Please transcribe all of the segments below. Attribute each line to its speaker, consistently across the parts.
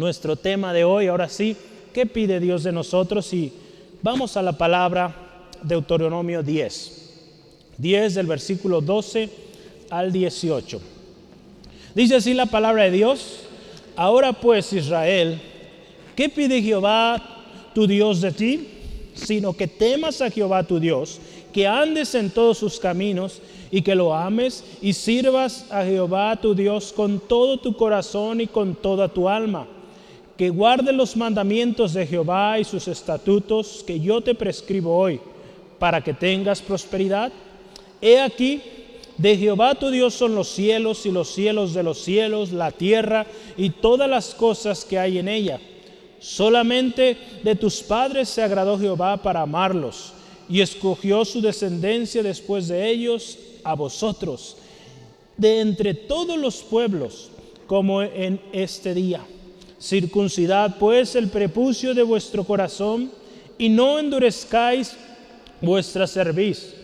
Speaker 1: nuestro tema de hoy. Ahora sí, ¿qué pide Dios de nosotros? Y vamos a la palabra Deuteronomio 10. 10 del versículo 12 al 18. Dice así la palabra de Dios. Ahora pues Israel, ¿qué pide Jehová tu Dios de ti? Sino que temas a Jehová tu Dios, que andes en todos sus caminos y que lo ames y sirvas a Jehová tu Dios con todo tu corazón y con toda tu alma. Que guarde los mandamientos de Jehová y sus estatutos que yo te prescribo hoy, para que tengas prosperidad. He aquí, de Jehová tu Dios son los cielos y los cielos de los cielos, la tierra y todas las cosas que hay en ella. Solamente de tus padres se agradó Jehová para amarlos y escogió su descendencia después de ellos a vosotros, de entre todos los pueblos, como en este día. Circuncidad pues el prepucio de vuestro corazón y no endurezcáis vuestra cerviz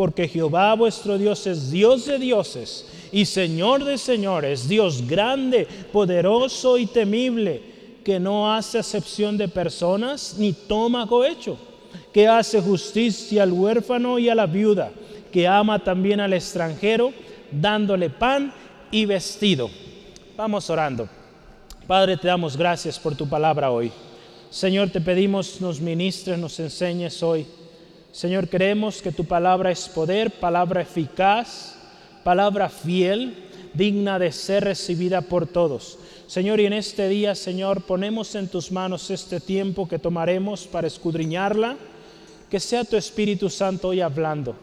Speaker 1: porque Jehová vuestro Dios es Dios de dioses y Señor de señores, Dios grande, poderoso y temible, que no hace acepción de personas ni toma cohecho, que hace justicia al huérfano y a la viuda, que ama también al extranjero, dándole pan y vestido. Vamos orando. Padre, te damos gracias por tu palabra hoy. Señor, te pedimos nos ministres, nos enseñes hoy Señor, creemos que tu palabra es poder, palabra eficaz, palabra fiel, digna de ser recibida por todos. Señor, y en este día, Señor, ponemos en tus manos este tiempo que tomaremos para escudriñarla, que sea tu Espíritu Santo hoy hablando.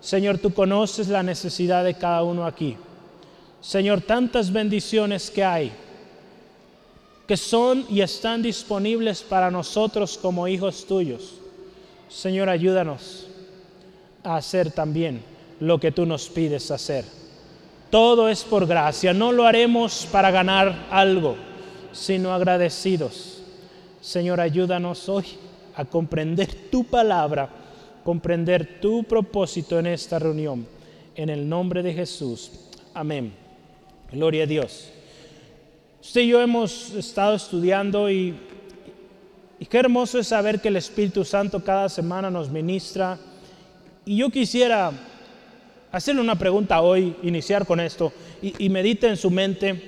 Speaker 1: Señor, tú conoces la necesidad de cada uno aquí. Señor, tantas bendiciones que hay, que son y están disponibles para nosotros como hijos tuyos. Señor, ayúdanos a hacer también lo que tú nos pides hacer. Todo es por gracia, no lo haremos para ganar algo, sino agradecidos. Señor, ayúdanos hoy a comprender tu palabra, comprender tu propósito en esta reunión. En el nombre de Jesús. Amén. Gloria a Dios. Usted y yo hemos estado estudiando y y qué hermoso es saber que el Espíritu Santo cada semana nos ministra. Y yo quisiera hacerle una pregunta hoy, iniciar con esto, y, medite en su mente.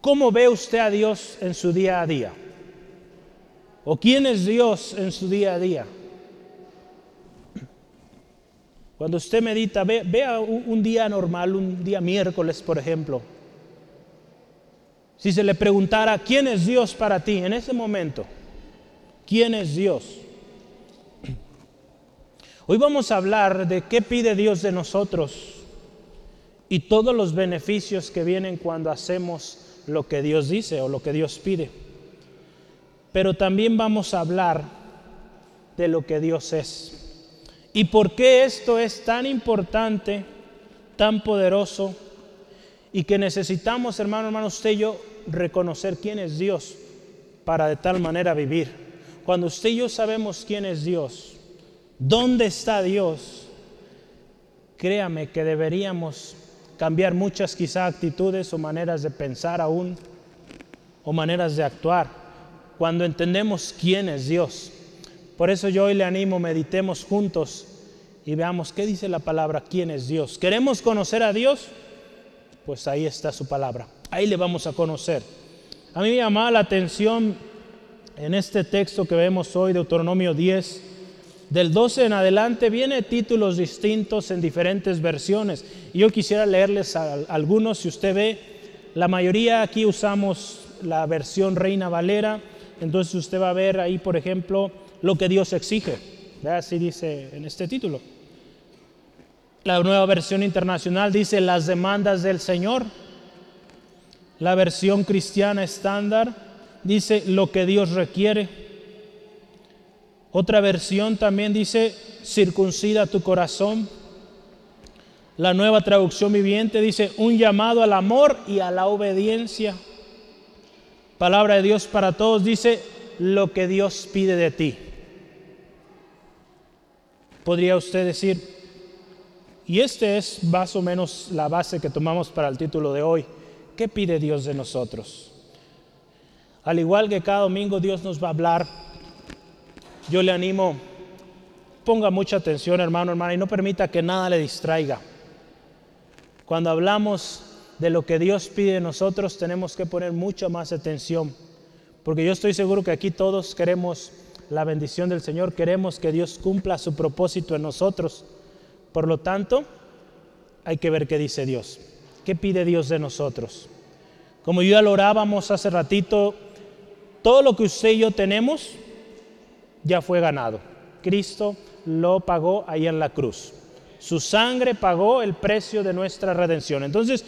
Speaker 1: ¿Cómo ve usted a Dios en su día a día? ¿O quién es Dios en su día a día? Cuando usted medita, vea un día normal, un día miércoles, por ejemplo. Si se le preguntara, ¿quién es Dios para ti en ese momento? ¿Quién es Dios? Hoy vamos a hablar de qué pide Dios de nosotros y todos los beneficios que vienen cuando hacemos lo que Dios dice o lo que Dios pide. Pero también vamos a hablar de lo que Dios es. ¿Y por qué esto es tan importante, tan poderoso y que necesitamos, hermano, hermano, usted y yo, reconocer quién es Dios para de tal manera vivir. Cuando usted y yo sabemos quién es Dios, dónde está Dios, créame que deberíamos cambiar muchas quizá actitudes o maneras de pensar aún, o maneras de actuar, cuando entendemos quién es Dios. Por eso yo hoy le animo, meditemos juntos y veamos qué dice la palabra, quién es Dios. ¿Queremos conocer a Dios? Pues ahí está su palabra. Ahí le vamos a conocer. A mí me llama la atención en este texto que vemos hoy, Deuteronomio 10, del 12 en adelante, viene títulos distintos en diferentes versiones. Yo quisiera leerles algunos, si usted ve, la mayoría aquí usamos la versión Reina Valera, entonces usted va a ver ahí, por ejemplo, lo que Dios exige. Así dice en este título. La nueva versión internacional dice las demandas del Señor. La versión cristiana estándar dice lo que Dios requiere. Otra versión también dice circuncida tu corazón. La nueva traducción viviente dice un llamado al amor y a la obediencia. Palabra de Dios para todos dice lo que Dios pide de ti. Podría usted decir, y este es más o menos la base que tomamos para el título de hoy ¿Qué pide Dios de nosotros? Al igual que cada domingo Dios nos va a hablar, yo le animo, ponga mucha atención hermano, hermana, y no permita que nada le distraiga. Cuando hablamos de lo que Dios pide de nosotros, tenemos que poner mucha más atención, porque yo estoy seguro que aquí todos queremos la bendición del Señor, queremos que Dios cumpla su propósito en nosotros. Por lo tanto, hay que ver qué dice Dios. ¿Qué pide Dios de nosotros? Como ya lo orábamos hace ratito, todo lo que usted y yo tenemos ya fue ganado. Cristo lo pagó ahí en la cruz. Su sangre pagó el precio de nuestra redención. Entonces,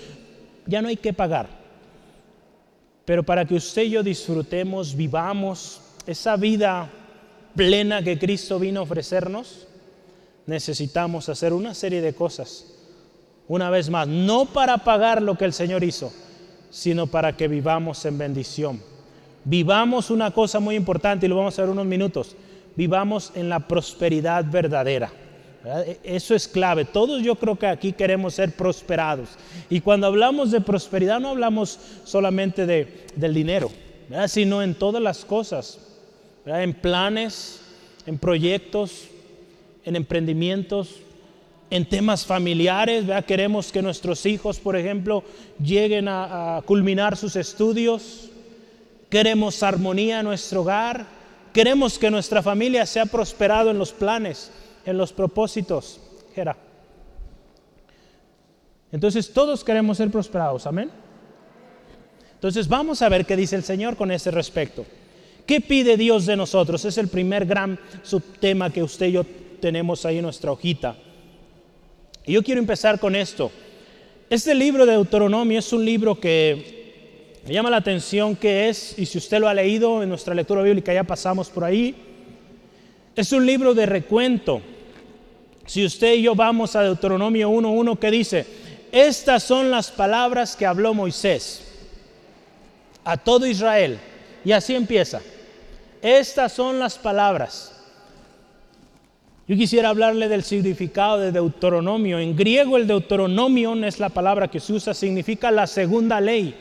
Speaker 1: ya no hay que pagar. Pero para que usted y yo disfrutemos, vivamos esa vida plena que Cristo vino a ofrecernos, necesitamos hacer una serie de cosas. Una vez más, no para pagar lo que el Señor hizo, sino para que vivamos en bendición. Vivamos una cosa muy importante y lo vamos a ver unos minutos. Vivamos en la prosperidad verdadera. E, eso es clave. Todos yo creo que aquí queremos ser prosperados. Y cuando hablamos de prosperidad no hablamos solamente de, del dinero, sino en todas las cosas en planes, en proyectos, en emprendimientos, en temas familiares. Queremos que nuestros hijos, por ejemplo, lleguen a, culminar sus estudios. Queremos armonía en nuestro hogar. Queremos que nuestra familia sea prosperado en los planes, en los propósitos. Gera. Entonces todos queremos ser prosperados, amén. Entonces vamos a ver qué dice el Señor con ese respecto. ¿Qué pide Dios de nosotros? Es el primer gran subtema que usted y yo tenemos ahí en nuestra hojita. Y yo quiero empezar con esto. Este libro de Deuteronomio es un libro que me llama la atención que es, y si usted lo ha leído en nuestra lectura bíblica, ya pasamos por ahí, es un libro de recuento. Si usted y yo vamos a Deuteronomio 1.1 que dice, estas son las palabras que habló Moisés a todo Israel. Y así empieza. Estas son las palabras. Yo quisiera hablarle del significado de Deuteronomio. En griego el Deuteronomio es la palabra que se usa, significa la segunda ley.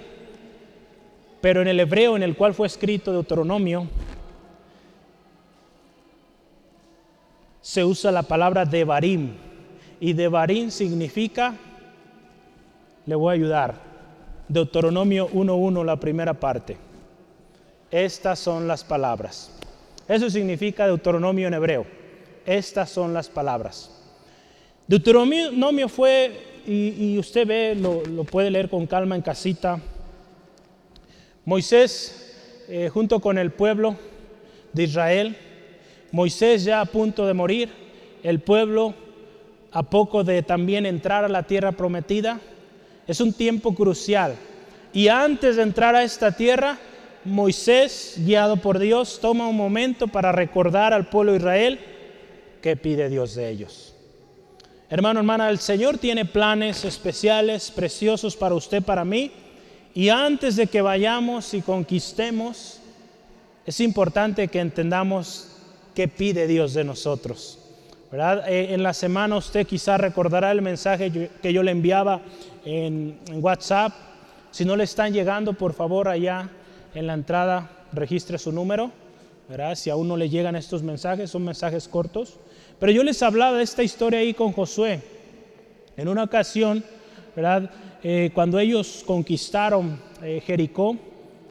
Speaker 1: Pero en el hebreo en el cual fue escrito Deuteronomio, se usa la palabra Devarim. Y Devarim significa, le voy a ayudar, Deuteronomio 1.1, la primera parte. Estas son las palabras. Eso significa Deuteronomio en hebreo. Estas son las palabras. Deuteronomio fue, y, usted ve, lo, puede leer con calma en casita. Moisés, eh, junto con el pueblo de Israel, Moisés ya a punto de morir, el pueblo a poco de también entrar a la tierra prometida. Es un tiempo crucial. Y antes de entrar a esta tierra, Moisés, guiado por Dios, toma un momento para recordar al pueblo de Israel qué pide Dios de ellos. Hermano, hermana, el Señor tiene planes especiales, preciosos para usted, para mí. Y antes de que vayamos y conquistemos, es importante que entendamos qué pide Dios de nosotros. ¿verdad? Eh, en la semana usted quizá recordará el mensaje que yo le enviaba en, en WhatsApp. Si no le están llegando, por favor, allá en la entrada registre su número, ¿verdad? si aún no le llegan estos mensajes, son mensajes cortos. Pero yo les hablaba de esta historia ahí con Josué. En una ocasión, ¿verdad? Eh, cuando ellos conquistaron eh, Jericó,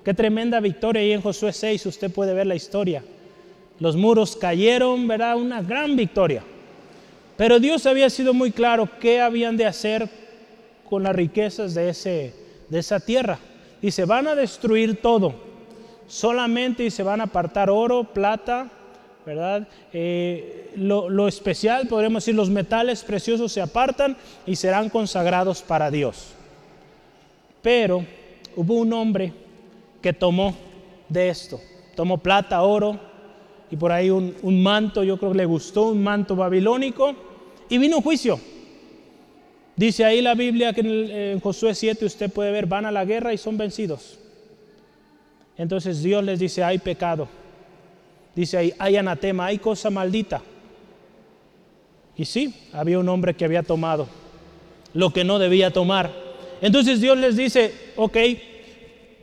Speaker 1: qué tremenda victoria ahí en Josué 6, usted puede ver la historia. Los muros cayeron, ¿verdad? Una gran victoria. Pero Dios había sido muy claro qué habían de hacer con las riquezas de, ese, de esa tierra. Dice, van a destruir todo. Solamente se van a apartar oro, plata, ¿verdad? Eh, lo, especial, podríamos decir, los metales preciosos se apartan y serán consagrados para Dios. Pero hubo un hombre que tomó de esto, tomó plata, oro y por ahí un, un manto, yo creo que le gustó, un manto babilónico y vino un juicio. Dice ahí la Biblia que en, Josué 7 usted puede ver, van a la guerra y son vencidos. Entonces Dios les dice, hay pecado. Dice ahí, hay anatema, hay cosa maldita. Y sí, había un hombre que había tomado lo que no debía tomar. Entonces Dios les dice, ok,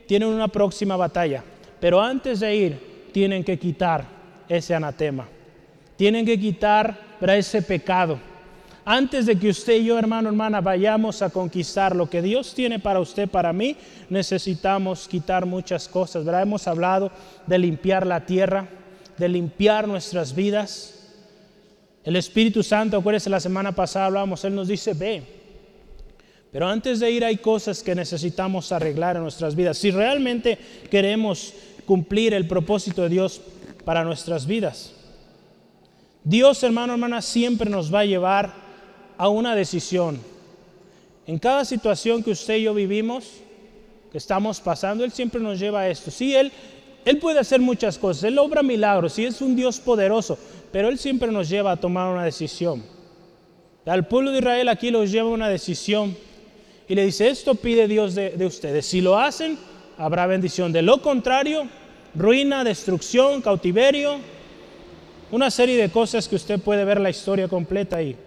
Speaker 1: tienen una próxima batalla, pero antes de ir tienen que quitar ese anatema, tienen que quitar ese pecado. Antes de que usted y yo, hermano, hermana, vayamos a conquistar lo que Dios tiene para usted, para mí, necesitamos quitar muchas cosas. ¿verdad? Hemos hablado de limpiar la tierra, de limpiar nuestras vidas. El Espíritu Santo, acuérdense, la semana pasada hablábamos, Él nos dice, ve. Pero antes de ir hay cosas que necesitamos arreglar en nuestras vidas. Si realmente queremos cumplir el propósito de Dios para nuestras vidas. Dios, hermano, hermana, siempre nos va a llevar a una decisión. En cada situación que usted y yo vivimos, que estamos pasando, Él siempre nos lleva a esto. Sí, Él, Él puede hacer muchas cosas, Él obra milagros, sí es un Dios poderoso, pero Él siempre nos lleva a tomar una decisión. Al pueblo de Israel aquí los lleva a una decisión y le dice, esto pide Dios de, de ustedes. Si lo hacen, habrá bendición. De lo contrario, ruina, destrucción, cautiverio, una serie de cosas que usted puede ver la historia completa ahí.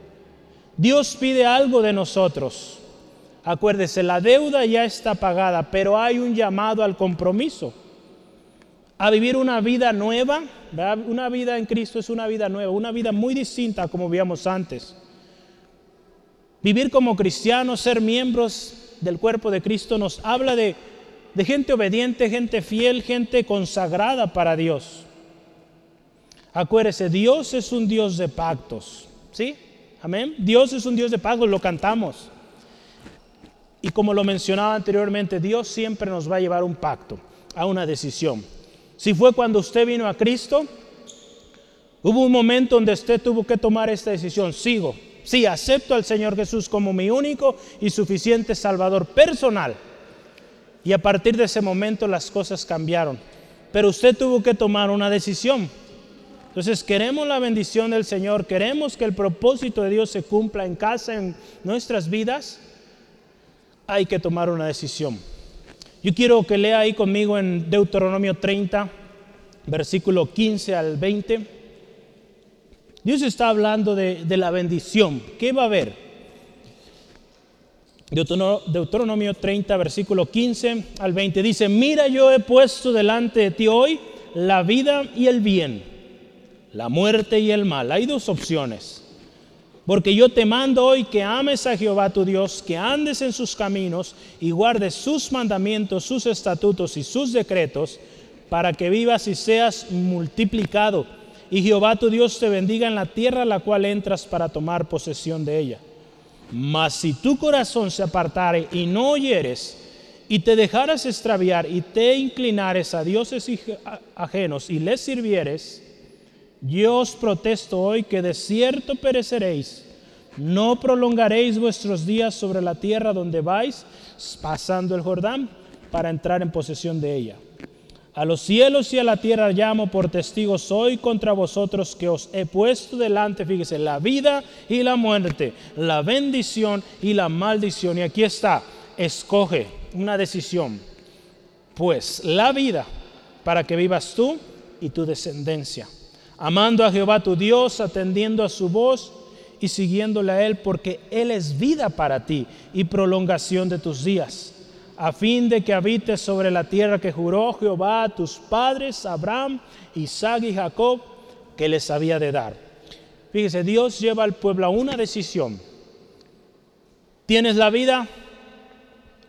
Speaker 1: Dios pide algo de nosotros. Acuérdese, la deuda ya está pagada, pero hay un llamado al compromiso, a vivir una vida nueva. Una vida en Cristo es una vida nueva, una vida muy distinta como vivíamos antes. Vivir como cristianos, ser miembros del cuerpo de Cristo nos habla de, de gente obediente, gente fiel, gente consagrada para Dios. Acuérdese, Dios es un Dios de pactos, ¿sí? Amén. Dios es un Dios de pactos, lo cantamos. Y como lo mencionaba anteriormente, Dios siempre nos va a llevar un pacto, a una decisión. Si fue cuando usted vino a Cristo, hubo un momento donde usted tuvo que tomar esta decisión, sigo, Sí, acepto al Señor Jesús como mi único y suficiente Salvador personal. Y a partir de ese momento las cosas cambiaron. Pero usted tuvo que tomar una decisión. Entonces queremos la bendición del Señor, queremos que el propósito de Dios se cumpla en casa, en nuestras vidas. Hay que tomar una decisión. Yo quiero que lea ahí conmigo en Deuteronomio 30, versículo 15 al 20. Dios está hablando de, la bendición. ¿Qué va a haber? Deuteronomio 30, versículo 15 al 20 dice, mira yo he puesto delante de ti hoy la vida y el bien, la muerte y el mal. Hay dos opciones. Porque yo te mando hoy que ames a Jehová tu Dios, que andes en sus caminos y guardes sus mandamientos, sus estatutos y sus decretos, para que vivas y seas multiplicado y Jehová tu Dios te bendiga en la tierra a la cual entras para tomar posesión de ella. Mas si tu corazón se apartare y no oyeres, y te dejaras extraviar y te inclinares a dioses ajenos y les sirvieres, yo os protesto hoy que de cierto pereceréis. No prolongaréis vuestros días sobre la tierra donde vais, pasando el Jordán, para entrar en posesión de ella. A los cielos y a la tierra llamo por testigos hoy contra vosotros que os he puesto delante, fíjese, la vida y la muerte, la bendición y la maldición. Y aquí está, escoge una decisión. Pues la vida para que vivas tú y tu descendencia, amando a Jehová tu Dios, atendiendo a su voz y siguiéndole a Él, porque Él es vida para ti y prolongación de tus días a fin de que habites sobre la tierra que juró Jehová a tus padres, Abraham, Isaac y Jacob, que les había de dar. Fíjese, Dios lleva al pueblo a una decisión. Tienes la vida,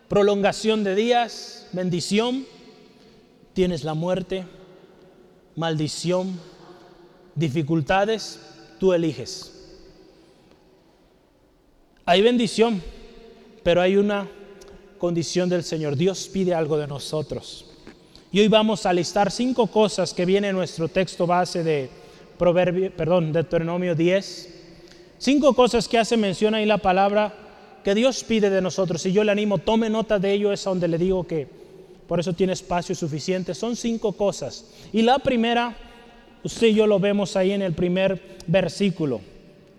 Speaker 1: prolongación de días, bendición. Tienes la muerte, maldición, dificultades, tú eliges. Hay bendición, pero hay una condición del Señor. Dios pide algo de nosotros. Y hoy vamos a listar cinco cosas que viene en nuestro texto base de Proverbio, perdón, Deuteronomio 10. Cinco cosas que hace mención ahí la palabra que Dios pide de nosotros. Y yo le animo, tome nota de ello, es donde le digo que por eso tiene espacio suficiente. Son cinco cosas. Y la primera, usted y yo lo vemos ahí en el primer versículo.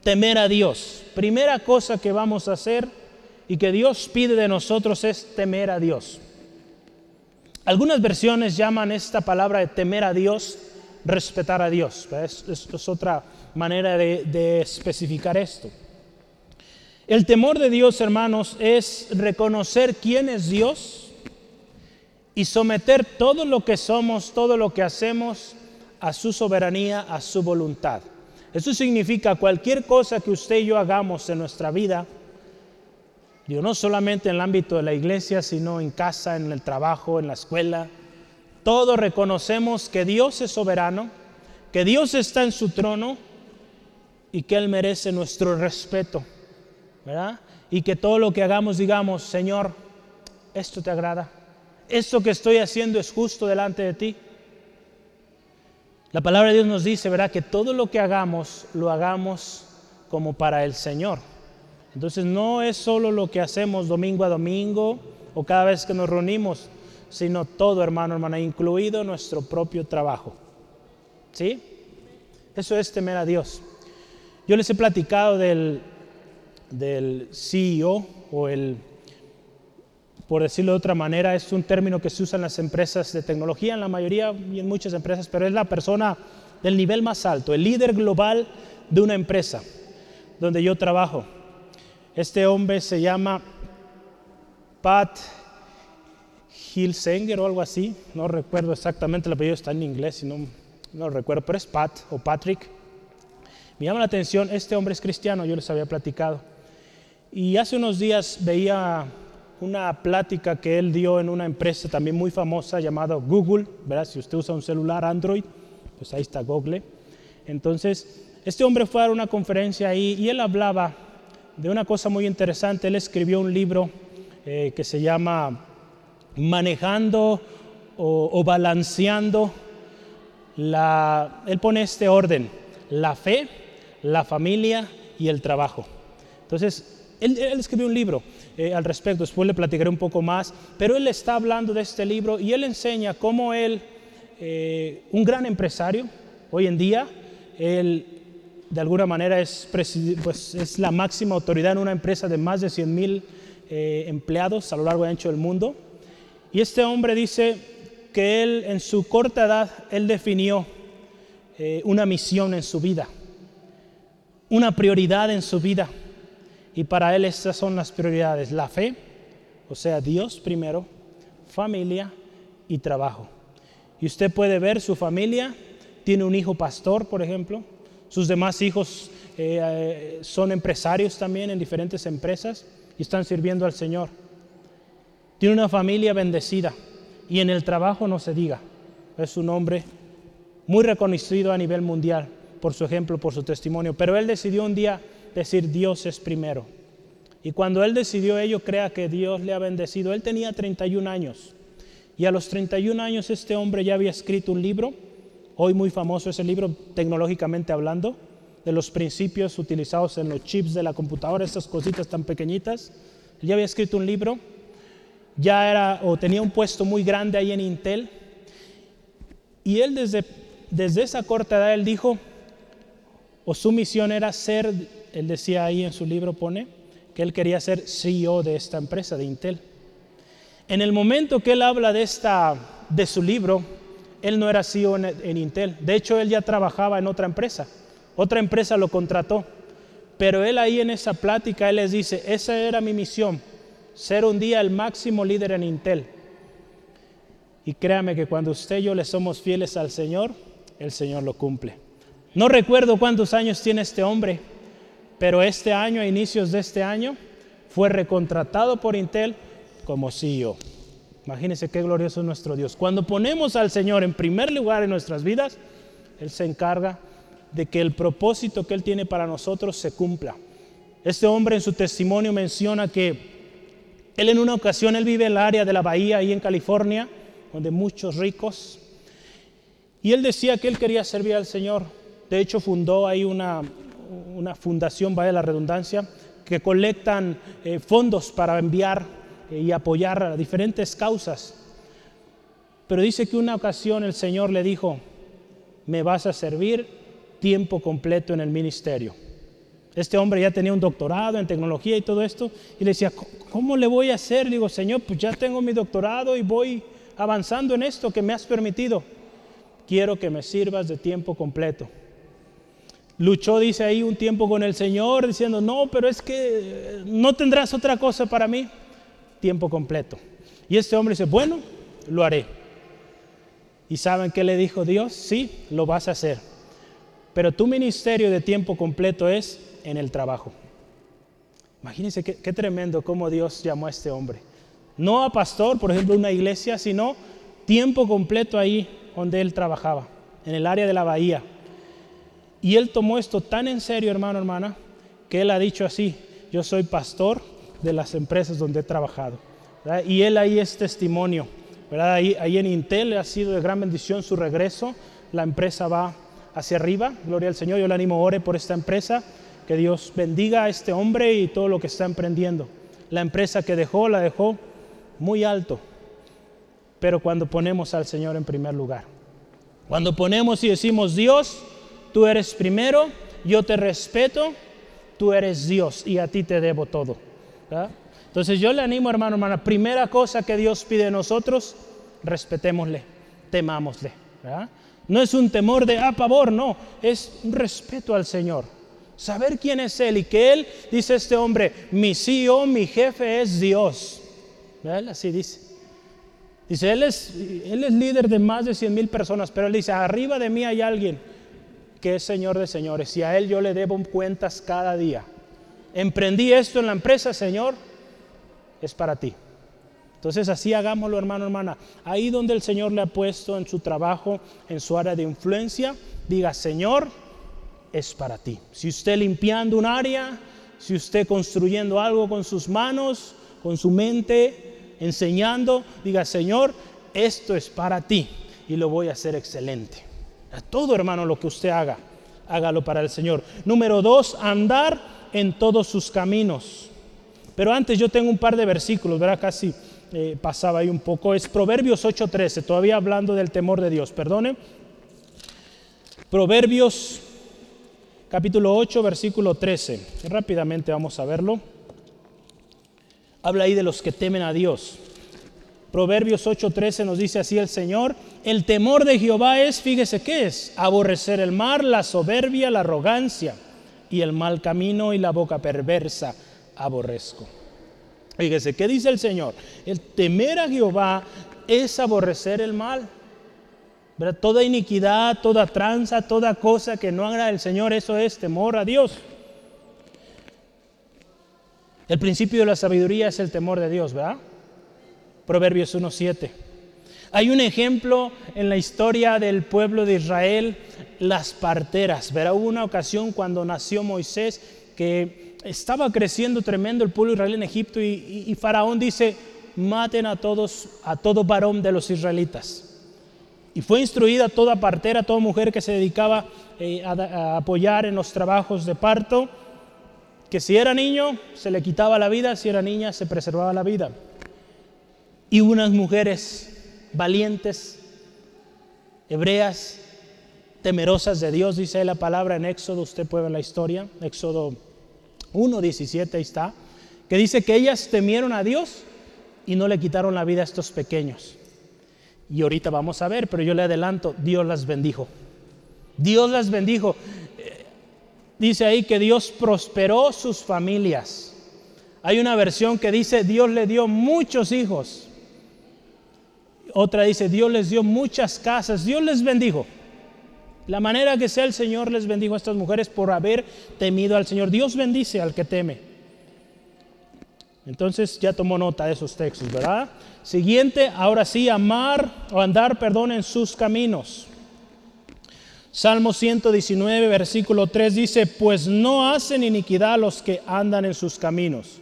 Speaker 1: Temer a Dios. Primera cosa que vamos a hacer y que Dios pide de nosotros es temer a Dios. Algunas versiones llaman esta palabra de temer a Dios respetar a Dios. Es, es, otra manera de, de especificar esto. El temor de Dios, hermanos, es reconocer quién es Dios y someter todo lo que somos, todo lo que hacemos a su soberanía, a su voluntad. Eso significa cualquier cosa que usted y yo hagamos en nuestra vida, no solamente en el ámbito de la iglesia, sino en casa, en el trabajo, en la escuela, todos reconocemos que Dios es soberano, que Dios está en su trono y que Él merece nuestro respeto, ¿verdad? Y que todo lo que hagamos digamos, Señor, esto te agrada, esto que estoy haciendo es justo delante de ti. La palabra de Dios nos dice, ¿verdad? Que todo lo que hagamos, lo hagamos como para el Señor. Entonces no es solo lo que hacemos domingo a domingo o cada vez que nos reunimos, sino todo, hermano, hermana, incluido nuestro propio trabajo. ¿Sí? Eso es temer a Dios. Yo les he platicado del, del CEO o el, por decirlo de otra manera, es un término que se usa en las empresas de tecnología, en la mayoría y en muchas empresas, pero es la persona del nivel más alto, el líder global de una empresa donde yo trabajo. Este hombre se llama Pat Hilsenger o algo así, no recuerdo exactamente el apellido, está en inglés y no, no recuerdo, pero es Pat o Patrick. Me llama la atención, este hombre es cristiano, yo les había platicado. Y hace unos días veía una plática que él dio en una empresa también muy famosa llamada Google, ¿verdad? Si usted usa un celular Android, pues ahí está Google. Entonces, este hombre fue a dar una conferencia ahí y él hablaba de una cosa muy interesante. Él escribió un libro eh, que se llama Manejando o, balanceando la... Él pone este orden, la fe, la familia y el trabajo. Entonces, él, escribió un libro eh, al respecto, después le platicaré un poco más, pero él está hablando de este libro y él enseña cómo él, eh, un gran empresario, hoy en día, él de alguna manera es, pues, es la máxima autoridad en una empresa de más de 100 mil eh, empleados a lo largo y ancho del mundo. Y este hombre dice que él en su corta edad, él definió una misión en su vida, una prioridad en su vida. Y para él estas son las prioridades, la fe, o sea, Dios primero, familia y trabajo. Y usted puede ver su familia, tiene un hijo pastor, por ejemplo, sus demás hijos eh, eh, son empresarios también en diferentes empresas y están sirviendo al Señor. Tiene una familia bendecida y en el trabajo no se diga. Es un hombre muy reconocido a nivel mundial por su ejemplo, por su testimonio. Pero él decidió un día decir Dios es primero. Y cuando él decidió ello, crea que Dios le ha bendecido. Él tenía 31 años. Y a los 31 años este hombre ya había escrito un libro Hoy muy famoso es el libro tecnológicamente hablando, de los principios utilizados en los chips de la computadora, estas cositas tan pequeñitas. Él ya había escrito un libro, ya era o tenía un puesto muy grande ahí en Intel. Y él desde, desde esa corta edad, él dijo, o su misión era ser, él decía ahí en su libro, pone, que él quería ser CEO de esta empresa, de Intel. En el momento que él habla de, esta, de su libro, él no era CEO en, Intel. De hecho, él ya trabajaba en otra empresa. Otra empresa lo contrató. Pero él ahí en esa plática, él les dice, esa era mi misión, ser un día el máximo líder en Intel. Y créame que cuando usted y yo le somos fieles al Señor, el Señor lo cumple. No recuerdo cuántos años tiene este hombre, pero este año, a inicios de este año, fue recontratado por Intel como CEO. Imagínense qué glorioso es nuestro Dios. Cuando ponemos al Señor en primer lugar en nuestras vidas, Él se encarga de que el propósito que Él tiene para nosotros se cumpla. Este hombre en su testimonio menciona que él en una ocasión, él vive en el área de la bahía, ahí en California, donde muchos ricos, y él decía que él quería servir al Señor. De hecho, fundó ahí una, una fundación, vaya la redundancia, que colectan eh, fondos para enviar y apoyar a diferentes causas. Pero dice que una ocasión el Señor le dijo, me vas a servir tiempo completo en el ministerio. Este hombre ya tenía un doctorado en tecnología y todo esto, y le decía, ¿cómo le voy a hacer? Digo, Señor, pues ya tengo mi doctorado y voy avanzando en esto que me has permitido. Quiero que me sirvas de tiempo completo. Luchó, dice ahí, un tiempo con el Señor, diciendo, no, pero es que no tendrás otra cosa para mí. Tiempo completo. Y este hombre dice, bueno, lo haré. ¿Y saben qué le dijo Dios? Sí, lo vas a hacer. Pero tu ministerio de tiempo completo es en el trabajo. Imagínense qué, qué tremendo cómo Dios llamó a este hombre. No a pastor, por ejemplo, una iglesia, sino tiempo completo ahí donde él trabajaba, en el área de la bahía. Y él tomó esto tan en serio, hermano, hermana, que él ha dicho así, yo soy pastor de las empresas donde he trabajado. Y él ahí es testimonio. ¿verdad? Ahí, ahí en Intel ha sido de gran bendición su regreso. La empresa va hacia arriba. Gloria al Señor. Yo le animo, ore por esta empresa. Que Dios bendiga a este hombre y todo lo que está emprendiendo. La empresa que dejó, la dejó muy alto. Pero cuando ponemos al Señor en primer lugar. Cuando ponemos y decimos, Dios, tú eres primero, yo te respeto, tú eres Dios y a ti te debo todo. Entonces yo le animo, hermano, hermana, primera cosa que Dios pide de nosotros, respetémosle, temámosle. No es un temor de, ah, pavor, no, es un respeto al Señor. Saber quién es Él y que Él, dice este hombre, mi CEO, mi jefe es Dios. Así dice. Dice, él es, él es líder de más de 100 mil personas, pero él dice, arriba de mí hay alguien que es Señor de señores y a Él yo le debo cuentas cada día. Emprendí esto en la empresa, Señor, es para ti. Entonces así hagámoslo, hermano, hermana. Ahí donde el Señor le ha puesto en su trabajo, en su área de influencia, diga, Señor, es para ti. Si usted limpiando un área, si usted construyendo algo con sus manos, con su mente, enseñando, diga, Señor, esto es para ti y lo voy a hacer excelente. A todo hermano lo que usted haga, hágalo para el Señor. Número dos, andar en todos sus caminos. Pero antes yo tengo un par de versículos, ¿verdad? Casi eh, pasaba ahí un poco. Es Proverbios 8:13, todavía hablando del temor de Dios, perdone. Proverbios capítulo 8, versículo 13. Rápidamente vamos a verlo. Habla ahí de los que temen a Dios. Proverbios 8:13 nos dice así el Señor, el temor de Jehová es, fíjese qué es, aborrecer el mar, la soberbia, la arrogancia y el mal camino y la boca perversa aborrezco. Fíjese, ¿qué dice el Señor? El temer a Jehová es aborrecer el mal. Toda iniquidad, toda tranza, toda cosa que no haga el Señor, eso es temor a Dios. El principio de la sabiduría es el temor de Dios, ¿verdad? Proverbios 1.7. Hay un ejemplo en la historia del pueblo de Israel, las parteras. Verá, hubo una ocasión cuando nació Moisés que estaba creciendo tremendo el pueblo israelí en Egipto y, Faraón dice, maten a todos, a todo varón de los israelitas. Y fue instruida toda partera, toda mujer que se dedicaba eh, a apoyar en los trabajos de parto, que si era niño se le quitaba la vida, si era niña se preservaba la vida y unas mujeres valientes, hebreas, temerosas de Dios, dice la palabra en Éxodo, usted puede ver la historia, Éxodo 1, 17, ahí está, que dice que ellas temieron a Dios y no le quitaron la vida a estos pequeños. Y ahorita vamos a ver, pero yo le adelanto, Dios las bendijo. Dios las bendijo. Eh, dice ahí que Dios prosperó sus familias. Hay una versión que dice Dios le dio muchos hijos. Otra dice, Dios les dio muchas casas, Dios les bendijo. La manera que sea el Señor les bendijo a estas mujeres por haber temido al Señor. Dios bendice al que teme. Entonces ya tomó nota de esos textos, ¿verdad? Siguiente, ahora sí, amar o andar, perdón, en sus caminos. Salmo 119, versículo 3 dice, pues no hacen iniquidad los que andan en sus caminos.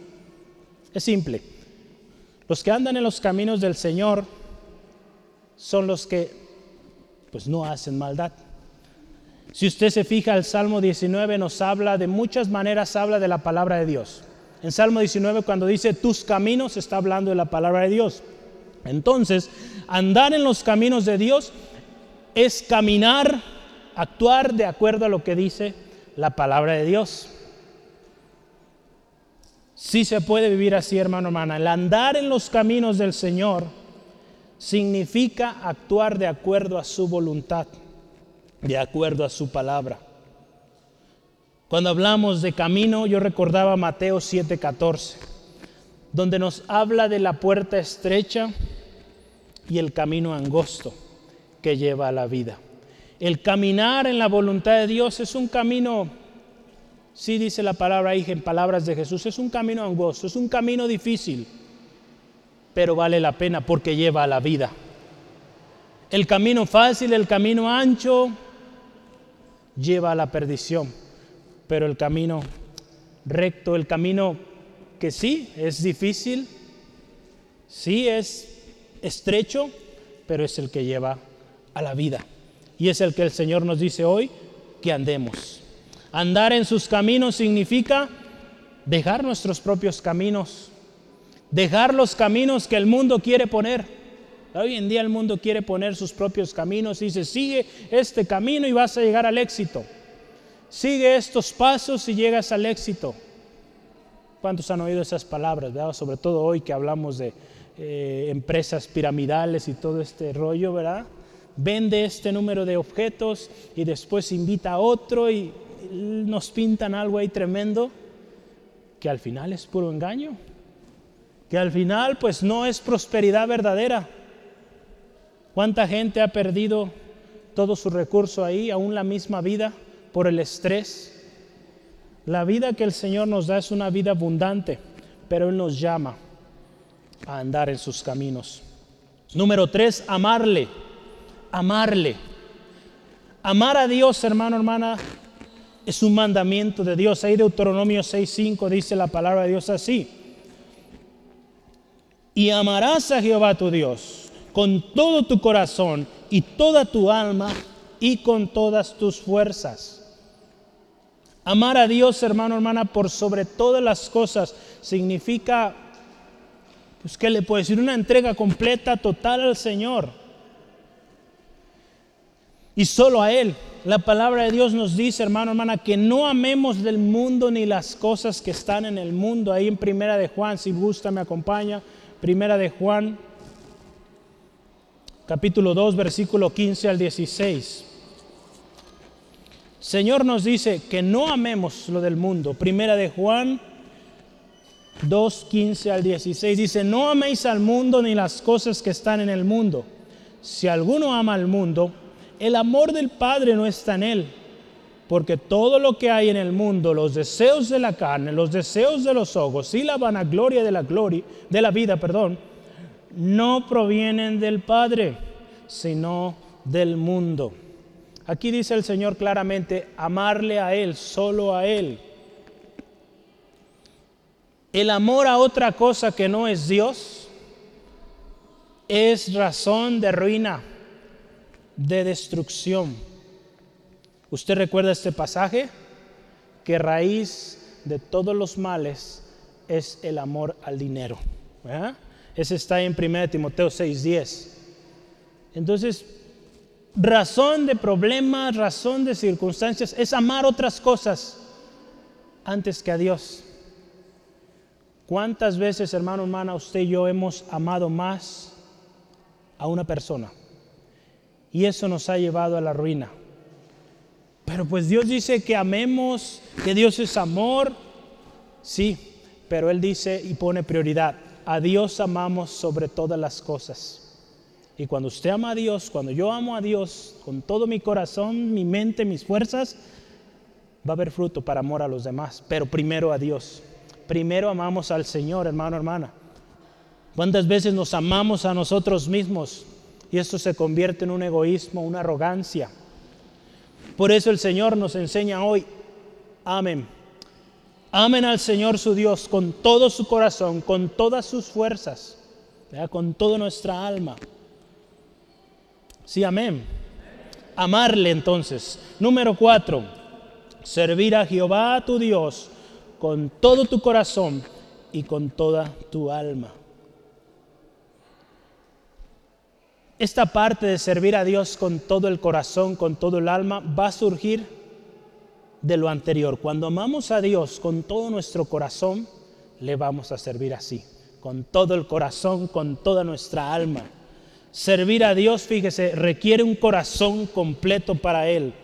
Speaker 1: Es simple. Los que andan en los caminos del Señor son los que pues no hacen maldad. Si usted se fija, el Salmo 19 nos habla de muchas maneras, habla de la palabra de Dios. En Salmo 19 cuando dice tus caminos está hablando de la palabra de Dios. Entonces, andar en los caminos de Dios es caminar, actuar de acuerdo a lo que dice la palabra de Dios. Si se puede vivir así, hermano, hermana. El andar en los caminos del Señor significa actuar de acuerdo a su voluntad, de acuerdo a su palabra. Cuando hablamos de camino, yo recordaba Mateo 7:14, donde nos habla de la puerta estrecha y el camino angosto que lleva a la vida. El caminar en la voluntad de Dios es un camino, sí dice la palabra ahí en palabras de Jesús, es un camino angosto, es un camino difícil, pero vale la pena porque lleva a la vida. El camino fácil, el camino ancho, lleva a la perdición, pero el camino recto, el camino que sí es difícil, sí es estrecho, pero es el que lleva a la vida. Y es el que el Señor nos dice hoy que andemos. Andar en sus caminos significa dejar nuestros propios caminos, dejar los caminos que el mundo quiere poner Hoy en día el mundo quiere poner sus propios caminos y dice, sigue este camino y vas a llegar al éxito. Sigue estos pasos y llegas al éxito. ¿Cuántos han oído esas palabras? Sobre todo hoy que hablamos de eh, empresas piramidales y todo este rollo, ¿verdad? Vende este número de objetos y después invita a otro y nos pintan algo ahí tremendo que al final es puro engaño. Que al final pues no es prosperidad verdadera ¿Cuánta gente ha perdido todo su recurso ahí, aún la misma vida, por el estrés? La vida que el Señor nos da es una vida abundante, pero Él nos llama a andar en sus caminos. Número tres, amarle, amarle. Amar a Dios, hermano, hermana, es un mandamiento de Dios. Ahí Deuteronomio 6.5 dice la palabra de Dios así. Y amarás a Jehová tu Dios con todo tu corazón y toda tu alma y con todas tus fuerzas. Amar a Dios, hermano, hermana, por sobre todas las cosas significa, pues, ¿qué le puedo decir? Una entrega completa, total al Señor. Y solo a Él. La palabra de Dios nos dice, hermano, hermana, que no amemos del mundo ni las cosas que están en el mundo. Ahí en Primera de Juan, si gusta, me acompaña. Primera de Juan capítulo 2, versículo 15 al 16. Señor nos dice que no amemos lo del mundo. Primera de Juan 2, 15 al 16 dice, no améis al mundo ni las cosas que están en el mundo. Si alguno ama al mundo, el amor del Padre no está en él. Porque todo lo que hay en el mundo, los deseos de la carne, los deseos de los ojos y la vanagloria de la gloria, de la vida, perdón, no provienen del Padre, sino del mundo. Aquí dice el Señor claramente, amarle a Él, solo a Él. El amor a otra cosa que no es Dios es razón de ruina, de destrucción. ¿Usted recuerda este pasaje? Que raíz de todos los males es el amor al dinero. Ese está en 1 Timoteo 6:10. Entonces, razón de problemas, razón de circunstancias, es amar otras cosas antes que a Dios. ¿Cuántas veces, hermano, hermana, usted y yo hemos amado más a una persona? Y eso nos ha llevado a la ruina. Pero pues Dios dice que amemos, que Dios es amor. Sí, pero Él dice y pone prioridad a Dios amamos sobre todas las cosas. Y cuando usted ama a Dios, cuando yo amo a Dios con todo mi corazón, mi mente, mis fuerzas, va a haber fruto para amor a los demás, pero primero a Dios. Primero amamos al Señor, hermano, hermana. ¿Cuántas veces nos amamos a nosotros mismos y esto se convierte en un egoísmo, una arrogancia? Por eso el Señor nos enseña hoy, amén Amen al Señor su Dios con todo su corazón, con todas sus fuerzas, con toda nuestra alma. Sí, amén. Amarle entonces. Número cuatro, servir a Jehová tu Dios con todo tu corazón y con toda tu alma. Esta parte de servir a Dios con todo el corazón, con todo el alma, va a surgir de lo anterior. Cuando amamos a Dios con todo nuestro corazón, le vamos a servir así, con todo el corazón, con toda nuestra alma. Servir a Dios, fíjese, requiere un corazón completo para Él.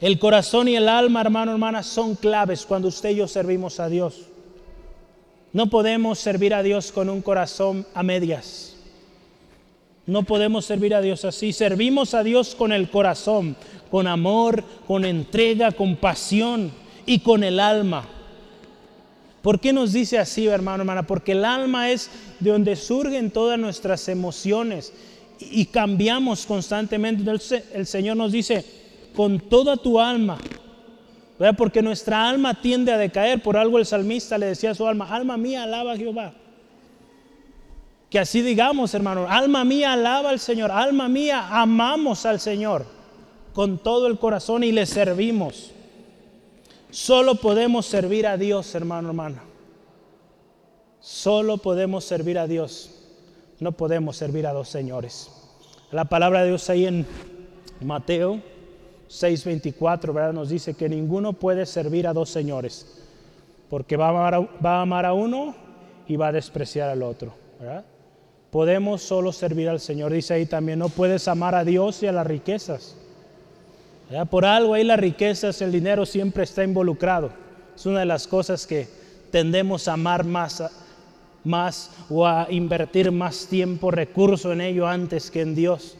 Speaker 1: El corazón y el alma, hermano, hermana, son claves cuando usted y yo servimos a Dios. No podemos servir a Dios con un corazón a medias. No podemos servir a Dios así. Servimos a Dios con el corazón, con amor, con entrega, con pasión y con el alma. ¿Por qué nos dice así, hermano, hermana? Porque el alma es de donde surgen todas nuestras emociones y cambiamos constantemente. Entonces el Señor nos dice, con toda tu alma, porque nuestra alma tiende a decaer. Por algo el salmista le decía a su alma, alma mía, alaba a Jehová. Que así digamos, hermano, alma mía, alaba al Señor, alma mía, amamos al Señor con todo el corazón y le servimos. Solo podemos servir a Dios, hermano, hermana. Solo podemos servir a Dios. No podemos servir a dos señores. La palabra de Dios ahí en Mateo 6:24, ¿verdad? Nos dice que ninguno puede servir a dos señores, porque va a, amar a, va a amar a uno y va a despreciar al otro, ¿verdad? Podemos solo servir al Señor. Dice ahí también, no puedes amar a Dios y a las riquezas. Por algo ahí las riquezas, el dinero siempre está involucrado. Es una de las cosas que tendemos a amar más, más o a invertir más tiempo, recurso en ello antes que en Dios.